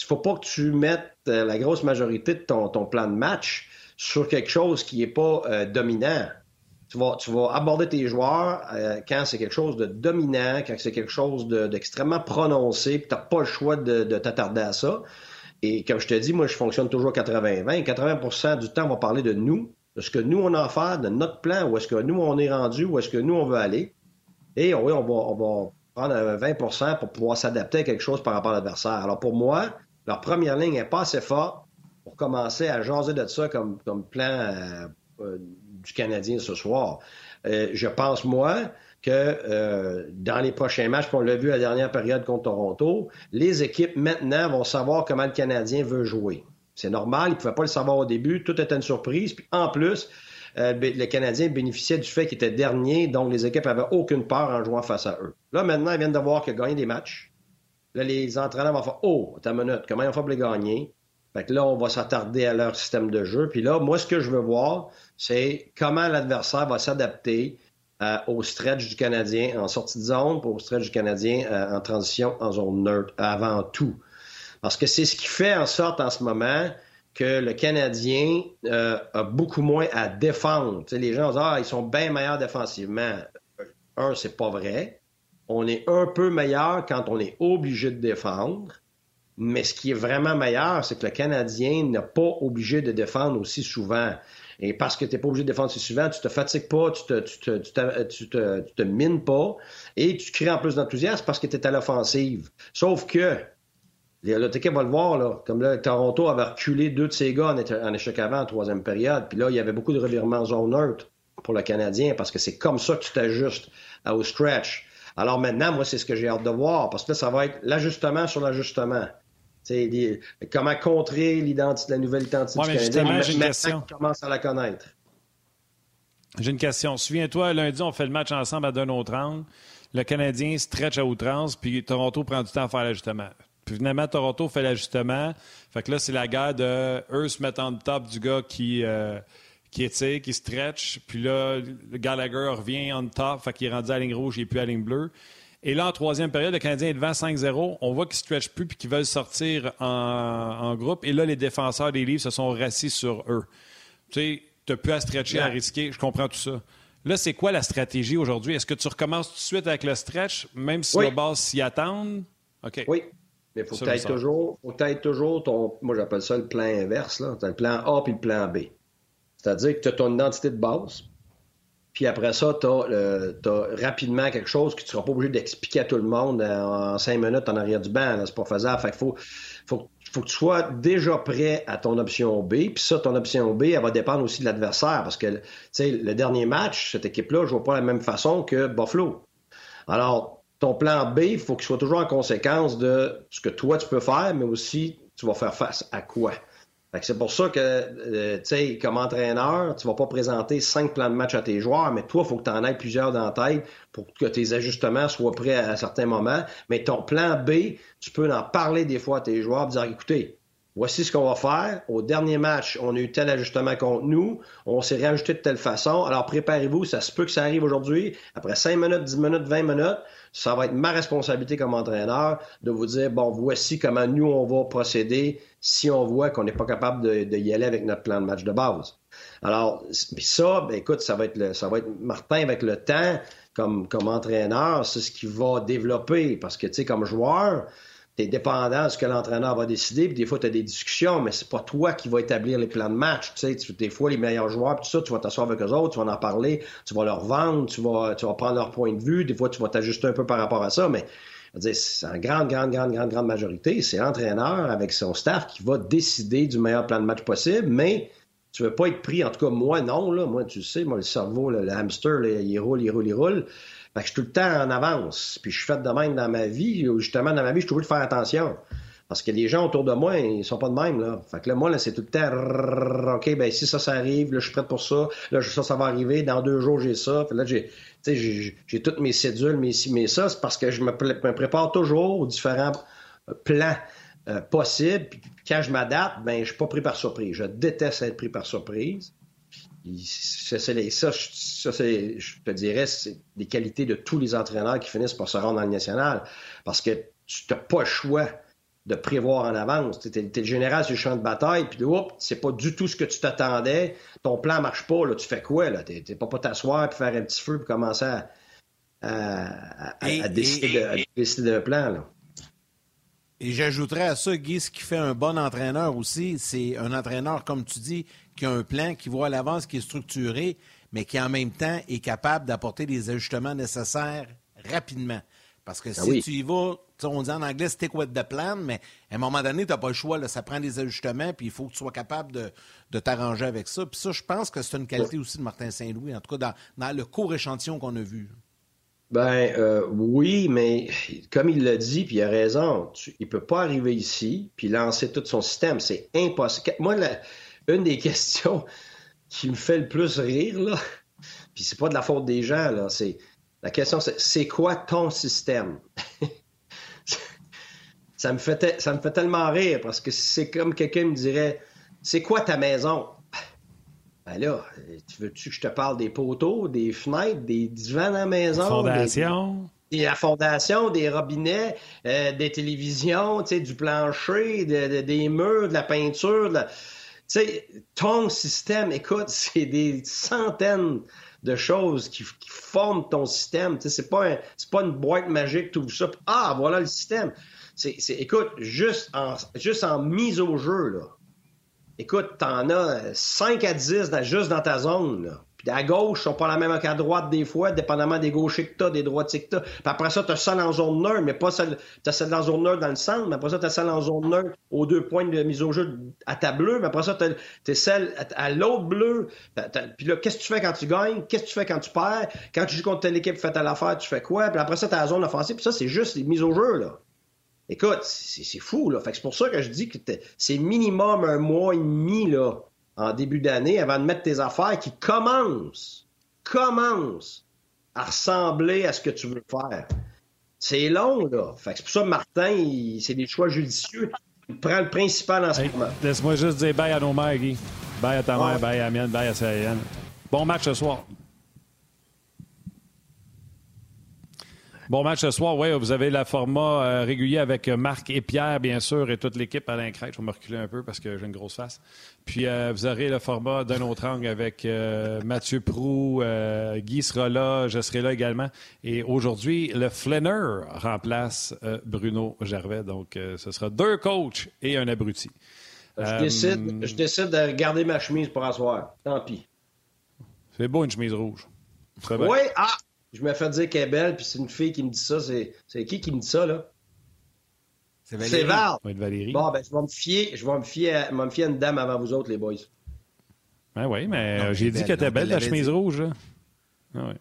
il faut pas que tu mettes euh, la grosse majorité de ton, plan de match sur quelque chose qui n'est pas euh, dominant. Tu vas, tu vas aborder tes joueurs euh, quand c'est quelque chose de dominant, quand c'est quelque chose d'extrêmement prononcé, puis tu n'as pas le choix de, t'attarder à ça. Et comme je te dis, moi, je fonctionne toujours 80-20. 80% du temps, on va parler de nous, de ce que nous, on a à faire, de notre plan, où est-ce que nous, on est rendu, où est-ce que nous, on veut aller. Et oui, on va, on va prendre 20% pour pouvoir s'adapter à quelque chose par rapport à l'adversaire. Alors pour moi, leur première ligne n'est pas assez forte pour commencer à jaser de ça comme, comme plan euh, euh, du Canadien ce soir. Euh, je pense, moi, que dans les prochains matchs, on l'a vu à la dernière période contre Toronto, les équipes maintenant vont savoir comment le Canadien veut jouer. C'est normal, ils ne pouvaient pas le savoir au début, tout était une surprise. Puis en plus, le Canadien bénéficiait du fait qu'il était dernier, donc les équipes n'avaient aucune peur en jouant face à eux. Là, maintenant, ils viennent de voir qu'ils ont des matchs. Là, les entraîneurs vont faire Oh, ta minute, comment ils vont faire pour les gagner? Fait que là, on va s'attarder à leur système de jeu. Puis là, moi, ce que je veux voir, c'est comment l'adversaire va s'adapter euh, au stretch du Canadien en sortie de zone, pour au stretch du Canadien euh, en transition en zone neutre avant tout. Parce que c'est ce qui fait en sorte en ce moment que le Canadien euh, a beaucoup moins à défendre. les gens disent Ah, ils sont bien meilleurs défensivement. Un, c'est pas vrai on est un peu meilleur quand on est obligé de défendre. Mais ce qui est vraiment meilleur, c'est que le Canadien n'est pas obligé de défendre aussi souvent. Et parce que tu n'es pas obligé de défendre aussi souvent, tu te fatigues pas, tu te, te, mines pas et tu crées en plus d'enthousiasme parce que tu es à l'offensive. Sauf que L'autre équipe va le voir, là. Comme là, Toronto avait reculé deux de ses gars en, échec avant en troisième période. Puis là, il y avait beaucoup de revirements en zone neutre pour le Canadien parce que c'est comme ça que tu t'ajustes au stretch. Alors maintenant, moi, c'est ce que j'ai hâte de voir, parce que là, ça va être l'ajustement sur l'ajustement. comment contrer l'identité, la nouvelle identité du Canadien. Une question. commence à la connaître. J'ai une question. Souviens-toi, lundi, on fait le match ensemble à d'un autre angle. Le Canadien stretch à outrance, puis Toronto prend du temps à faire l'ajustement. Puis finalement, Toronto fait l'ajustement. Fait que là, c'est la guerre de eux se mettent en top du gars qui, euh, qui étire, qui stretch. Puis là, le Gallagher revient en top, fait qu'il est rendu à la ligne rouge, il n'est plus à la ligne bleue. Et là, en troisième période, le Canadien est devant 5-0. On voit qu'ils ne stretchent plus puis qu'ils veulent sortir en, groupe. Et là, les défenseurs des livres se sont rassis sur eux. Tu sais, tu n'as plus à stretcher, à risquer. Je comprends tout ça. Là, c'est quoi la stratégie aujourd'hui? Est-ce que tu recommences tout de suite avec le stretch, même si la base s'y attend? OK. Oui. Mais il faut que tu toujours, faut toujours ton. Moi, j'appelle ça le plan inverse. Tu as le plan A puis le plan B. C'est-à-dire que tu as ton identité de base, puis après ça, tu as, rapidement quelque chose que tu ne seras pas obligé d'expliquer à tout le monde en, cinq minutes en arrière du banc. C'est pas faisable. Fait faut, faut, que tu sois déjà prêt à ton option B. Puis ça, ton option B, elle va dépendre aussi de l'adversaire. Parce que le dernier match, cette équipe-là ne joue pas de la même façon que Buffalo. Alors, ton plan B, il faut qu'il soit toujours en conséquence de ce que toi, tu peux faire, mais aussi tu vas faire face à quoi? C'est pour ça que, euh, tu sais, comme entraîneur, tu vas pas présenter cinq plans de match à tes joueurs, mais toi, il faut que tu en aies plusieurs dans tête pour que tes ajustements soient prêts à, certains moments. Mais ton plan B, tu peux en parler des fois à tes joueurs, dire, écoutez, voici ce qu'on va faire. Au dernier match, on a eu tel ajustement contre nous. On s'est réajusté de telle façon. Alors préparez-vous, ça se peut que ça arrive aujourd'hui. Après 5 minutes, 10 minutes, 20 minutes, ça va être ma responsabilité comme entraîneur de vous dire, bon, voici comment nous, on va procéder si on voit qu'on n'est pas capable de, y aller avec notre plan de match de base. Alors, ça, ben, écoute, ça va être ça va être Martin avec le temps, comme, comme entraîneur, c'est ce qui va développer. Parce que, tu sais, comme joueur, dépendant de ce que l'entraîneur va décider, puis des fois, tu as des discussions, mais c'est pas toi qui vas établir les plans de match. Tu sais, des fois, les meilleurs joueurs, tout ça, tu vas t'asseoir avec eux autres, tu vas en parler, tu vas leur vendre, tu vas, tu vas prendre leur point de vue, des fois, tu vas t'ajuster un peu par rapport à ça, mais c'est en grande, grande, grande, grande, grande majorité, c'est l'entraîneur avec son staff qui va décider du meilleur plan de match possible, mais tu veux pas être pris, en tout cas, moi, non, là. Moi, tu sais, moi, le cerveau, le hamster, il roule, il roule, il roule. Que je suis tout le temps en avance. Puis je suis fait de même dans ma vie. Justement, dans ma vie, je suis obligé de faire attention. Parce que les gens autour de moi, ils sont pas de même, là. Là, moi, là, c'est tout le temps, OK, ben, si ça, ça arrive, là, je suis prêt pour ça. Là, ça, ça va arriver. Dans deux jours, j'ai ça. Là, j'ai, j'ai, toutes mes cédules, mes mes ça. C'est parce que je me, prépare toujours aux différents euh, plans. Euh, possible. Puis quand je m'adapte, ben, je suis pas pris par surprise. Je déteste être pris par surprise. Ça, ça, ça je te dirais, c'est des qualités de tous les entraîneurs qui finissent par se rendre dans le national. Parce que tu n'as pas le choix de prévoir en avance. Tu es, le général sur le champ de bataille, puis oups, c'est pas du tout ce que tu t'attendais. Ton plan marche pas, là, tu fais quoi? Tu n'es pas pas t'asseoir puis faire un petit feu puis commencer à, décider, de, d'un plan. Là. Et j'ajouterais à ça, Guy, ce qui fait un bon entraîneur aussi, c'est un entraîneur, comme tu dis, qui a un plan, qui voit à l'avance, qui est structuré, mais qui en même temps est capable d'apporter les ajustements nécessaires rapidement. Parce que ah si tu y vas, on dit en anglais stick with the plan, mais à un moment donné, tu n'as pas le choix, là, ça prend des ajustements, puis il faut que tu sois capable de, t'arranger avec ça. Puis ça, je pense que c'est une qualité aussi de Martin Saint-Louis, en tout cas dans, dans le court échantillon qu'on a vu. Ben euh, oui, mais comme il l'a dit, puis il a raison, tu, il peut pas arriver ici puis lancer tout son système, c'est impossible. Moi, une des questions qui me fait le plus rire là, puis c'est pas de la faute des gens là, c'est la question c'est c'est quoi ton système? Ça me fait ça me fait tellement rire parce que c'est comme quelqu'un me dirait c'est quoi ta maison? Ben là, tu veux-tu que je te parle des poteaux, des fenêtres, des divans dans la maison? Fondation. Des, la fondation, des robinets, euh, des télévisions, du plancher, des murs, de la peinture. Tu sais, ton système, écoute, c'est des centaines de choses qui, forment ton système. Tu sais, c'est pas, pas une boîte magique, tout ça. Ah, voilà le système. C'est, écoute, juste en, juste en mise au jeu, là écoute, t'en as 5 à 10 juste dans ta zone. Là. Puis à gauche, ils sont pas la même qu'à droite des fois, dépendamment des gauchers que t'as, des droitiers que t'as. Puis après ça, t'as celle en zone neutre, mais pas celle, t'as celle en zone neutre dans le centre, mais après ça, t'as celle en zone neutre aux deux points de mise au jeu à ta bleue, mais après ça, t'es celle à, l'autre bleu. Puis là, qu'est-ce que tu fais quand tu gagnes? Qu'est-ce que tu fais quand tu perds? Quand tu joues contre telle équipe, fais à l'affaire, tu fais quoi? Puis après ça, t'as la zone offensive, puis ça, c'est juste les mises au jeu, là. Écoute, c'est fou, là. Fait que c'est pour ça que je dis que c'est minimum un mois et demi, là, en début d'année, avant de mettre tes affaires qui commencent, commencent à ressembler à ce que tu veux faire. C'est long, là. Fait que c'est pour ça que Martin, c'est des choix judicieux. Il prend le principal en ce moment. Laisse-moi juste dire bye à nos mères, Guy. Bye à ta mère, bye à la mienne, bye à Sayane. Bon match ce soir. Bon match ce soir. Oui, vous avez le format euh, régulier avec Marc et Pierre, bien sûr, et toute l'équipe à l'incrète. Je vais me reculer un peu parce que j'ai une grosse face. Puis euh, vous aurez le format d'un autre angle avec euh, Mathieu Prou, Guy sera là, je serai là également. Et aujourd'hui, le Flanner remplace Bruno Gervais. Donc, ce sera deux coachs et un abruti. Je décide, je décide de garder ma chemise pour asseoir. Tant pis. C'est beau une chemise rouge. Oui, ah! Je me fait dire qu'elle est belle, puis c'est une fille qui me dit ça. C'est qui qui me dit ça, là? C'est Valérie. C'est Val. Valérie. Bon, ben, je vais me fier, je vais me fier, à, me fier à une dame avant vous autres, les boys. Ben oui, mais j'ai dit qu'elle était belle, la chemise rouge. Ah ouais.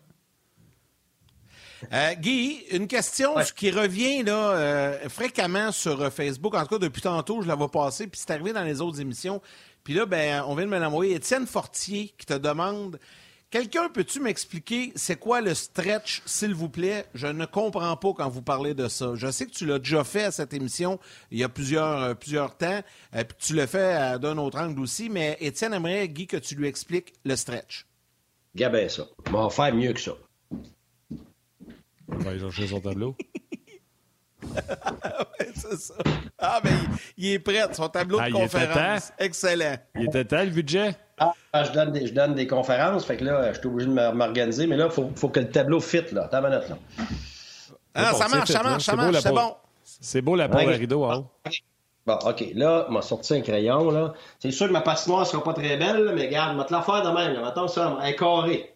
Euh, Guy, une question qui revient là, euh, fréquemment sur euh, Facebook. En tout cas, depuis tantôt, je la vois passer, puis c'est arrivé dans les autres émissions. Puis là, ben, on vient de me l'envoyer. Étienne Fortier qui te demande Quelqu'un peut-tu m'expliquer c'est quoi le stretch, s'il vous plaît? Je ne comprends pas quand vous parlez de ça. Je sais que tu l'as déjà fait à cette émission il y a plusieurs, euh, plusieurs temps, euh, puis tu le fais d'un autre angle aussi, mais Étienne aimerait, Guy, que tu lui expliques le stretch. Gabin, ça. On va faire mieux que ça. On va aller chercher son tableau. c'est ça. Ah, ben, il, est prêt, son tableau de ah, conférence. Excellent. Il était tel le budget? Ah, je donne, des, je donne des conférences, fait que là, je suis obligé de m'organiser, mais là, il faut, faut, que le tableau fit, là. T'as là. Ah, ça marche, ça marche, ça marche, c'est bon. C'est beau la peau à rideau, hein? Bon, OK. Là, m'a sorti un crayon, là. C'est sûr que ma patinoire ne sera pas très belle, mais regarde, je vais te la faire de même, là. Attends, ça, un carré.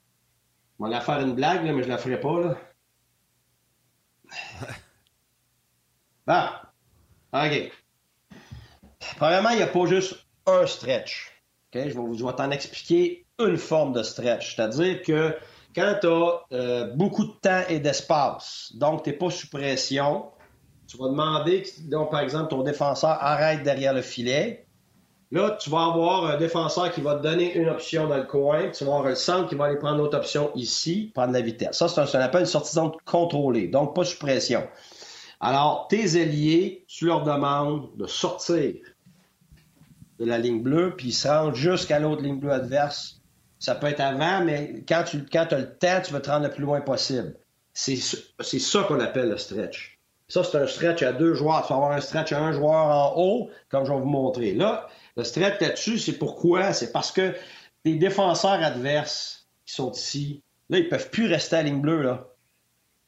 Je vais la faire une blague, là, mais je la ferai pas, là. Bon. OK. Premièrement, il n'y a pas juste un stretch. Je vais, vous t'en expliquer une forme de stretch. C'est-à-dire que quand tu as euh, beaucoup de temps et d'espace, donc tu n'es pas sous pression, tu vas demander, donc, par exemple, ton défenseur arrête derrière le filet. Là, tu vas avoir un défenseur qui va te donner une option dans le coin, tu vas avoir un centre qui va aller prendre l'autre option ici, prendre la vitesse. Ça, c'est ce qu'on appelle une sortie zone contrôlée, donc pas sous pression. Alors, tes alliés, tu leur demandes de sortir de la ligne bleue, puis ils se rendent jusqu'à l'autre ligne bleue adverse. Ça peut être avant, mais quand tu quand as le temps, tu vas te rendre le plus loin possible. C'est ça qu'on appelle le stretch. Ça, c'est un stretch à deux joueurs. Tu vas avoir un stretch à un joueur en haut, comme je vais vous montrer. Là, le stretch là-dessus, c'est pourquoi? C'est parce que les défenseurs adverses qui sont ici, là, ils peuvent plus rester à ligne bleue, là.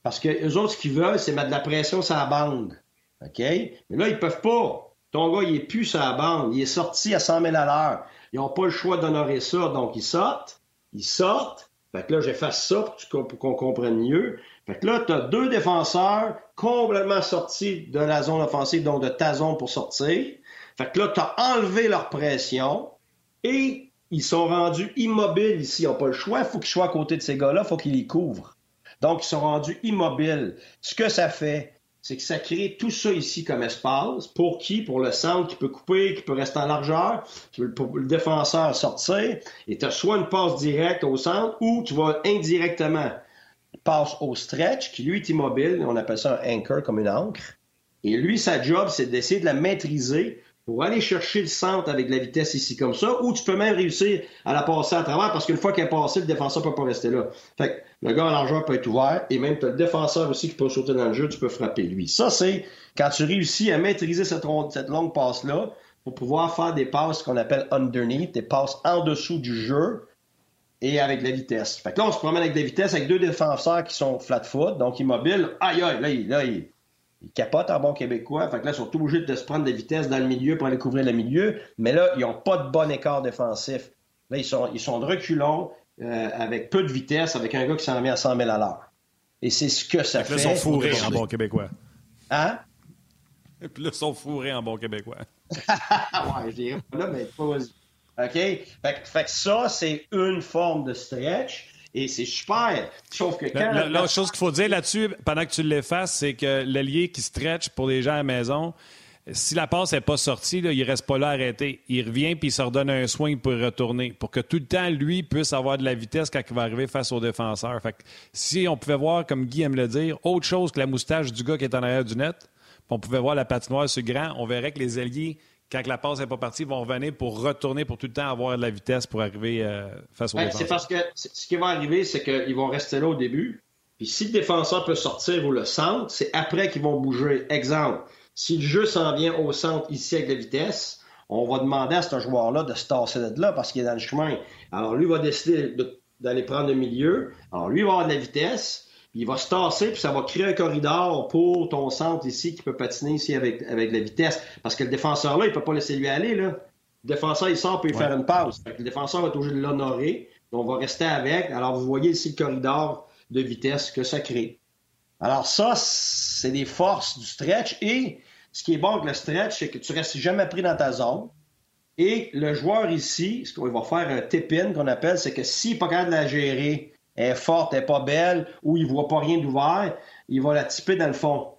Parce que eux autres, ce qu'ils veulent, c'est mettre de la pression sur la bande. OK? Mais là, ils peuvent pas. Ton gars, il est plus sur la bande. Il est sorti à 100 000 à l'heure. Ils n'ont pas le choix d'honorer ça. Donc, ils sortent. Ils sortent. Fait que là, j'efface ça pour qu'on comprenne mieux. Fait que là, tu deux défenseurs complètement sortis de la zone offensive, donc de ta zone pour sortir. Fait que là, tu enlevé leur pression et ils sont rendus immobiles ici. Ils n'ont pas le choix. Faut qu'ils soient à côté de ces gars-là. Faut qu'ils les couvrent. Donc, ils sont rendus immobiles. Ce que ça fait, c'est que ça crée tout ça ici comme espace. Pour qui? Pour le centre qui peut couper, qui peut rester en largeur, pour le défenseur sortir. Et tu as soit une passe directe au centre ou tu vas indirectement passe au stretch qui lui est immobile. On appelle ça un anchor comme une encre. Et lui, sa job, c'est d'essayer de la maîtriser pour aller chercher le centre avec la vitesse ici comme ça, ou tu peux même réussir à la passer à travers parce qu'une fois qu'elle est passée, le défenseur peut pas rester là. Fait que le gars en largeur peut être ouvert et même tu as le défenseur aussi qui peut sauter dans le jeu, tu peux frapper lui. Ça, c'est quand tu réussis à maîtriser cette, longue passe-là pour pouvoir faire des passes qu'on appelle underneath, des passes en dessous du jeu et avec la vitesse. Fait que là, on se promène avec la vitesse avec deux défenseurs qui sont flat-foot, donc immobiles. Aïe, aïe, là, il, là, il, ils capotent en bon québécois. Fait que là, ils sont obligés de se prendre des vitesses dans le milieu pour aller couvrir le milieu. Mais là, ils n'ont pas de bon écart défensif. Là, ils sont, ils sont de reculons, euh, avec peu de vitesse, avec un gars qui s'en met à 100 000 à l'heure. Et c'est ce que ça fait. Là, ils sont fourrés en bon québécois. Hein? Et puis là, ils sont fourrés en bon québécois. ouais, je dirais pas là, mais pas OK? Fait, fait que ça, c'est une forme de stretch. Et c'est super. Sauf que quand. La, chose qu'il faut dire là-dessus, pendant que tu l'effaces, c'est que l'allié qui stretch pour les gens à la maison, si la passe n'est pas sortie, là, il ne reste pas là arrêté. Il revient puis il se redonne un soin pour retourner. Pour que tout le temps, lui, puisse avoir de la vitesse quand il va arriver face au défenseur. Fait que, si on pouvait voir, comme Guy aime le dire, autre chose que la moustache du gars qui est en arrière du net, on pouvait voir la patinoire sur grand, on verrait que les alliés quand la passe n'est pas partie, vont revenir pour retourner pour tout le temps avoir de la vitesse pour arriver euh, face au ben, défenseur. C'est parce que ce qui va arriver, c'est qu'ils vont rester là au début. Puis si le défenseur peut sortir ou le centre, c'est après qu'ils vont bouger. Exemple, si le jeu s'en vient au centre ici avec la vitesse, on va demander à ce joueur-là de se tasser de là parce qu'il est dans le chemin. Alors lui va décider d'aller prendre le milieu. Alors lui va avoir de la vitesse il va se tasser, puis ça va créer un corridor pour ton centre ici qui peut patiner ici avec, avec la vitesse. Parce que le défenseur là, il peut pas laisser lui aller. Là. Le défenseur, il sort, puis il faire une pause. le défenseur va être obligé de l'honorer. On va rester avec. Alors, vous voyez ici le corridor de vitesse que ça crée. Alors, ça, c'est des forces du stretch. Et ce qui est bon avec le stretch, c'est que tu restes jamais pris dans ta zone. Et le joueur ici, ce qu'il va faire un tip-in qu'on appelle, c'est que s'il n'est pas capable la gérer, elle est forte, elle n'est pas belle, ou il ne voit pas rien d'ouvert, il va la tiper dans le fond.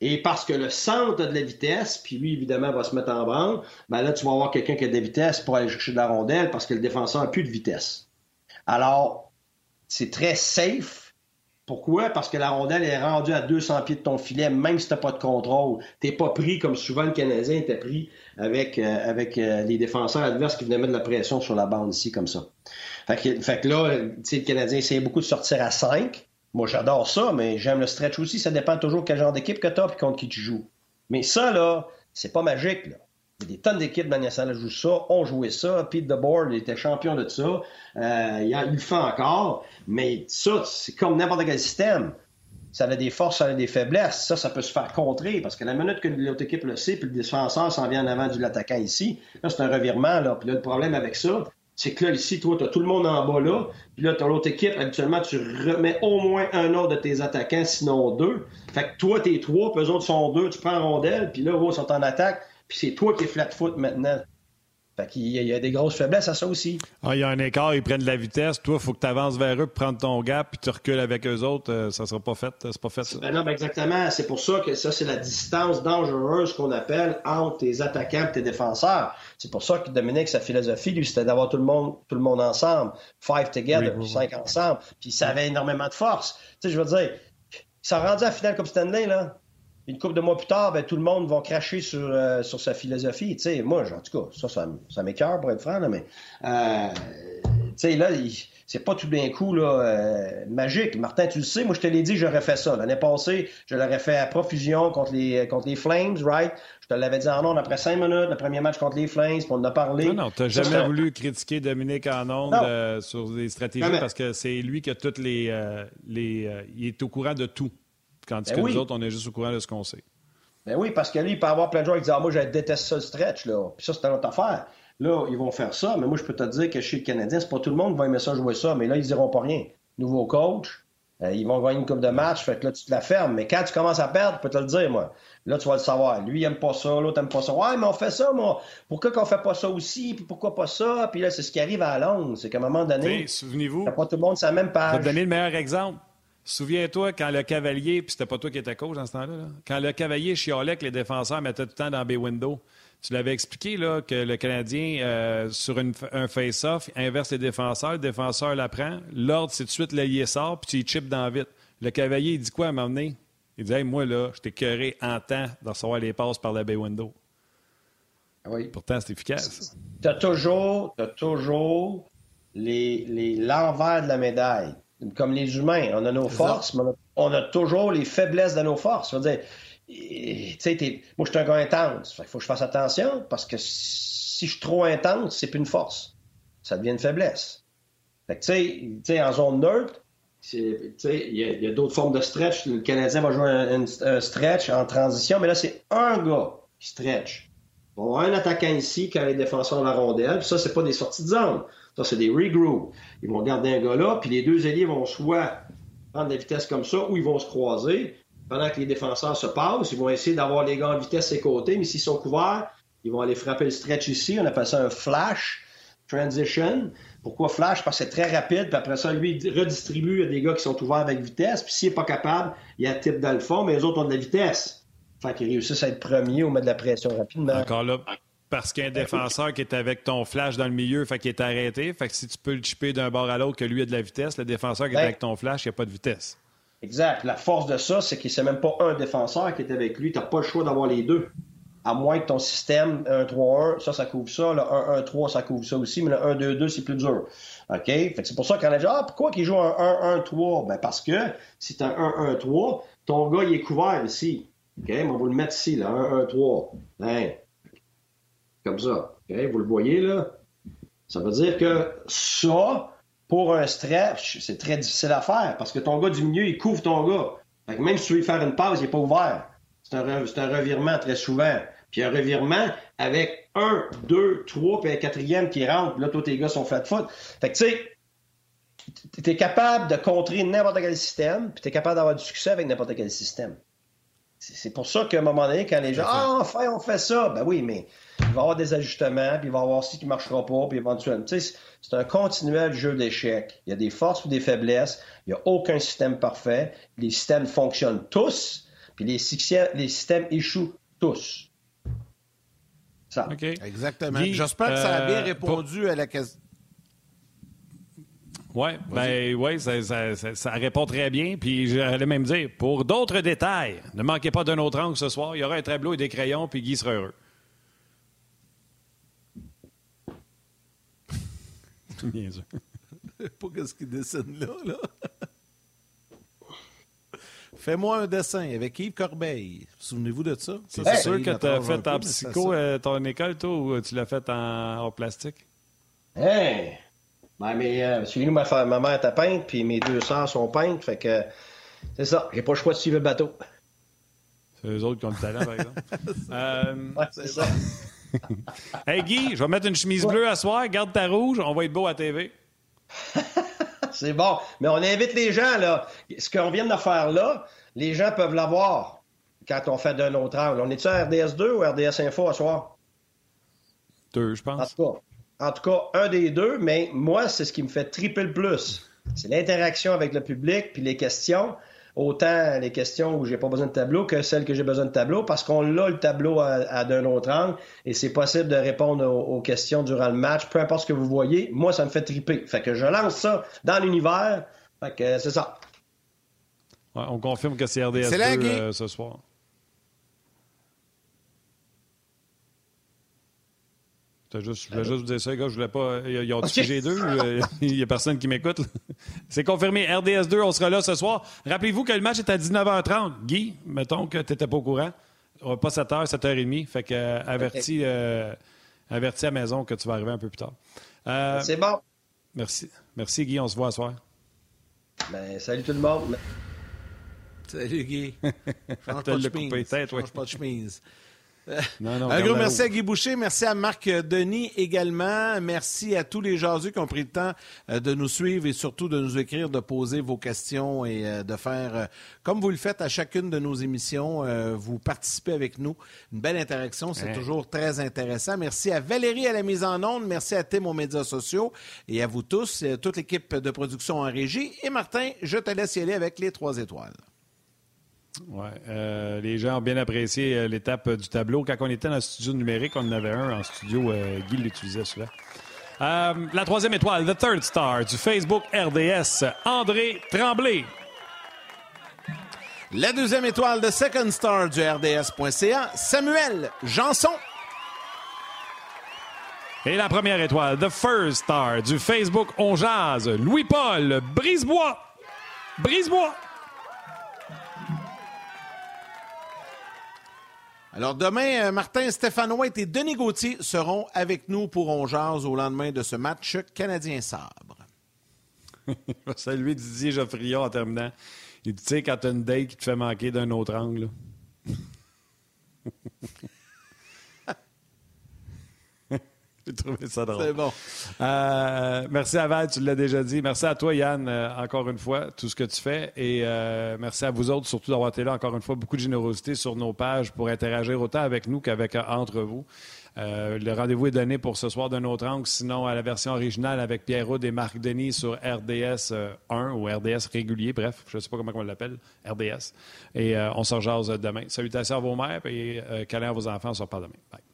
Et parce que le centre a de la vitesse, puis lui, évidemment, va se mettre en branle, ben là, tu vas avoir quelqu'un qui a de la vitesse pour aller chercher de la rondelle parce que le défenseur n'a plus de vitesse. Alors, c'est très safe. Pourquoi? Parce que la rondelle est rendue à 200 pieds de ton filet, même si tu n'as pas de contrôle. Tu n'es pas pris comme souvent le Canadien était pris avec, euh, euh, les défenseurs adverses qui venaient mettre de la pression sur la bande ici, comme ça. Fait que, fait que là, le Canadien essaie beaucoup de sortir à 5. Moi, j'adore ça, mais j'aime le stretch aussi. Ça dépend toujours quel genre d'équipe que tu as et contre qui tu joues. Mais ça, là, c'est pas magique. Là. Des tonnes d'équipes dans la jouent ça, ont joué ça. Pete DeBoer, était champion de ça. Euh, il, le fait encore. Mais ça, c'est comme n'importe quel système. Ça a des forces, ça a des faiblesses. Ça, ça peut se faire contrer parce que la minute que l'autre équipe le sait, puis le défenseur s'en vient en avant du l'attaquant ici, là, c'est un revirement. Là. Puis là, le problème avec ça, c'est que là, ici, toi, tu as tout le monde en bas là, puis là, tu as l'autre équipe, habituellement, tu remets au moins un autre de tes attaquants, sinon deux. Fait que toi, t'es trois, puis eux autres sont deux, tu prends rondelle, puis là, eux sont en attaque, puis c'est toi qui es flat-foot maintenant. Fait qu'il y, a des grosses faiblesses à ça aussi. Ah, il y a un écart, ils prennent de la vitesse. Toi, il faut que tu avances vers eux pour prendre ton gap, puis tu recules avec eux autres. Euh, ça ne sera pas fait. C'est pas fait, ça. Ben non, ben exactement. C'est pour ça que ça, c'est la distance dangereuse qu'on appelle entre tes attaquants et tes défenseurs. C'est pour ça que Dominique, sa philosophie, lui, c'était d'avoir tout le monde, tout le monde ensemble. Five together, cinq ensemble. Puis ça avait énormément de force. Tu sais, je veux dire, ça rendu à la finale comme Stanley, là une couple de mois plus tard, ben, tout le monde va cracher sur, euh, sur sa philosophie. moi, en tout cas, ça, ça, ça m'écœure pour être franc, mais euh, là, c'est pas tout d'un coup là, euh, magique. Martin, tu le sais, moi je te l'ai dit, j'aurais fait ça. L'année passée, je l'aurais fait à profusion contre les, contre les Flames, right? Je te l'avais dit en ondes après cinq minutes, le premier match contre les Flames, puis on en a parlé. Non, non, tu n'as jamais voulu critiquer Dominique en ondes sur des stratégies parce que c'est lui qui a toutes les. les il est au courant de tout. Tandis ben que nous autres, on est juste au courant de ce qu'on sait. Ben oui, parce que lui, il peut avoir plein de joueurs qui disent Ah, moi, je déteste ça le stretch, là. Puis ça, c'est une autre affaire. Là, ils vont faire ça, mais moi, je peux te dire que chez le Canadien, c'est pas tout le monde qui va aimer ça jouer ça, mais là, ils diront pas rien. Nouveau coach, euh, ils vont gagner une coupe de match, fait que là, tu te la fermes. Mais quand tu commences à perdre, je peux te le dire, moi. Là, tu vas le savoir. Lui, il aime pas ça, l'autre aime pas ça. Ouais, mais on fait ça, moi. Pourquoi qu'on fait pas ça aussi? Puis pourquoi pas ça? Puis là, c'est ce qui arrive à Londres. C'est qu'à un moment donné. Souvenez-vous. Pas tout le monde sa même page. Je vais te donner le meilleur exemple. Souviens-toi quand le cavalier, puis c'était pas toi qui étais coach dans ce temps-là, quand le cavalier chialait que les défenseurs mettaient tout le temps dans B window, tu l'avais expliqué là, que le Canadien, euh, sur un face-off, inverse les défenseurs, le défenseur l'apprend, l'ordre, c'est tout de suite l'ailier sort, puis tu chip dans vite. Le cavalier, il dit quoi à m'emmener? Il dit Moi, là, je t'ai cœuré en temps de recevoir les passes par la bay window. Oui. Pourtant, c'est efficace. Tu as toujours, as toujours les, les, l'envers de la médaille comme les humains. On a nos forces, mais on a, toujours les faiblesses de nos forces. Je veux dire, moi, je suis un gars intense. Il faut que je fasse attention parce que si je suis trop intense, c'est plus une force. Ça devient une faiblesse. tu sais, en zone neutre, il y a, d'autres formes de stretch. Le Canadien va jouer un, stretch en transition, mais là, c'est un gars qui stretch. Un attaquant ici quand les défenseurs ont la rondelle. ça, c'est pas des sorties de zone. Ça, c'est des regroups. Ils vont garder un gars là, puis les deux ailiers vont soit prendre de la vitesse comme ça, ou ils vont se croiser. Pendant que les défenseurs se passent, ils vont essayer d'avoir les gars en vitesse à ses côtés, mais s'ils sont couverts, ils vont aller frapper le stretch ici. On appelle ça un flash transition. Pourquoi flash? Parce que c'est très rapide, puis après ça, lui, il redistribue à des gars qui sont ouverts avec vitesse, puis s'il n'est pas capable, il y a type dans le fond, mais les autres ont de la vitesse. Fait qu'ils réussissent à être premiers ou mettre de la pression rapidement. Encore là, parce qu'il y a un défenseur qui est avec ton flash dans le milieu, fait qu'il est arrêté. Fait que si tu peux le chipper d'un bord à l'autre que lui a de la vitesse, le défenseur qui est ben. avec ton flash, il n'y a pas de vitesse. Exact. La force de ça, c'est que c'est même pas un défenseur qui est avec lui. Tu n'as pas le choix d'avoir les deux. À moins que ton système 1-3-1, ça, ça couvre ça. Le 1-1-3, ça couvre ça aussi. Mais le 1-2-2, c'est plus dur. OK? Fait que c'est pour ça qu'on a dit, ah, pourquoi qu'il joue un 1-1-3? Ben, parce que si tu un 1-1-3, ton gars, il est couvert ici. OK? on va le mettre ici, là. 1-1-3. Hein? Comme ça. Vous le voyez là? Ça veut dire que ça, pour un stretch, c'est très difficile à faire parce que ton gars du milieu, il couvre ton gars. même si tu veux faire une pause, il n'est pas ouvert. C'est un, un, revirement très souvent. Puis un revirement avec un, deux, trois, puis un quatrième qui rentre. Là, tous tes gars sont flat foot. Fait que tu sais, tu es capable de contrer n'importe quel système, puis tu es capable d'avoir du succès avec n'importe quel système. C'est pour ça qu'à un moment donné, quand les gens Ah, enfin, on fait ça, ben oui, mais il va y avoir des ajustements, puis il va y avoir ce qui ne marchera pas, puis éventuellement. Tu sais, c'est un continuel jeu d'échecs. Il y a des forces ou des faiblesses. Il n'y a aucun système parfait. Les systèmes fonctionnent tous, puis les, les systèmes échouent tous. Ça. Exactement. J'espère que ça a bien euh, répondu à la question. Oui, ben, ouais, ça, ça, ça, ça, répond très bien. Puis j'allais même dire, pour d'autres détails, ne manquez pas d'un autre angle ce soir. Il y aura un tableau et des crayons, puis Guy sera heureux. Bien sûr. pas qu'est-ce qu'il dessine là, là? Fais-moi un dessin avec Yves Corbeil. Souvenez-vous de ça? C'est hey, sûr que tu as fait en psycho euh, ton école, toi, ou tu l'as fait en, en plastique? Hey! Ben, mais euh, chez nous, ma, ma mère était peinte, puis mes deux sœurs sont peintes, fait que c'est ça. J'ai pas le choix de suivre le bateau. C'est eux autres qui ont le talent, par exemple. euh, ouais, c'est ça. hey Guy, je vais mettre une chemise bleue à soir, garde ta rouge, on va être beau à TV. c'est bon. Mais on invite les gens, là. Ce qu'on vient de faire là, les gens peuvent l'avoir quand on fait d'un autre angle. On est-tu à RDS2 ou RDS Info à soir? Deux, je pense. En tout cas, en tout cas, un des deux, mais moi, c'est ce qui me fait triper le plus. C'est l'interaction avec le public, puis les questions. Autant les questions où j'ai pas besoin de tableau que celles que j'ai besoin de tableau, parce qu'on a le tableau à, à d'un autre angle et c'est possible de répondre aux, aux, questions durant le match, peu importe ce que vous voyez. Moi, ça me fait triper. Fait que je lance ça dans l'univers. Fait que c'est ça. Ouais, on confirme que c'est RDS 2 euh, ce soir. Juste, je voulais juste vous dire ça, les gars. Je voulais pas. Ils ont okay. G2. Il n'y a personne qui m'écoute. C'est confirmé. RDS2, on sera là ce soir. Rappelez-vous que le match est à 19h30. Guy, mettons que tu n'étais pas au courant. Pas 7h, 7h30. Fait que euh, avertis, okay. euh, avertis à la maison que tu vas arriver un peu plus tard. Euh, C'est bon. Merci. Merci, Guy. On se voit ce soir. Ben, salut tout le monde. Salut, Guy. Change pas de chemise. Tête, Change pas de chemise. Non, non, un gros merci à Guy Boucher, merci à Marc Denis également, merci à tous les jaseux qui ont pris le temps de nous suivre et surtout de nous écrire, de poser vos questions et de faire, comme vous le faites à chacune de nos émissions, vous participez avec nous. Une belle interaction, c'est ouais. toujours très intéressant. Merci à Valérie à la mise en onde, merci à Tim aux médias sociaux et à vous tous, toute l'équipe de production en régie. Et Martin, je te laisse y aller avec les trois étoiles. Ouais, euh, les gens ont bien apprécié euh, l'étape du tableau. Quand on était dans le studio numérique, on en avait un en studio. Euh, Guy l'utilisait souvent. Euh, la troisième étoile, The Third Star du Facebook RDS, André Tremblay. La deuxième étoile de Second Star du RDS.ca, Samuel Janson. Et la première étoile, The First Star du Facebook On Jazz, Louis-Paul Brisebois. Brisebois. Alors demain, euh, Martin Stéphane White et Denis Gauthier seront avec nous pour On au lendemain de ce match canadien-sabre. Je vais saluer Didier Geoffrion en terminant. Il dit, tu sais, quand tu as une date qui te fait manquer d'un autre angle. J'ai trouvé ça drôle. C'est bon. Euh, merci à Val, tu l'as déjà dit. Merci à toi, Yann, euh, encore une fois, tout ce que tu fais. Et euh, merci à vous autres, surtout d'avoir été là, encore une fois, beaucoup de générosité sur nos pages pour interagir autant avec nous qu'avec entre vous. Euh, le rendez-vous est donné pour ce soir d'un autre angle, sinon à la version originale avec Pierre Roud et Marc Denis sur RDS 1 ou RDS régulier, bref, je ne sais pas comment on l'appelle, RDS. Et euh, on se rejase demain. Salutations à vos mères et câlins à vos enfants, on se reparle demain. Bye.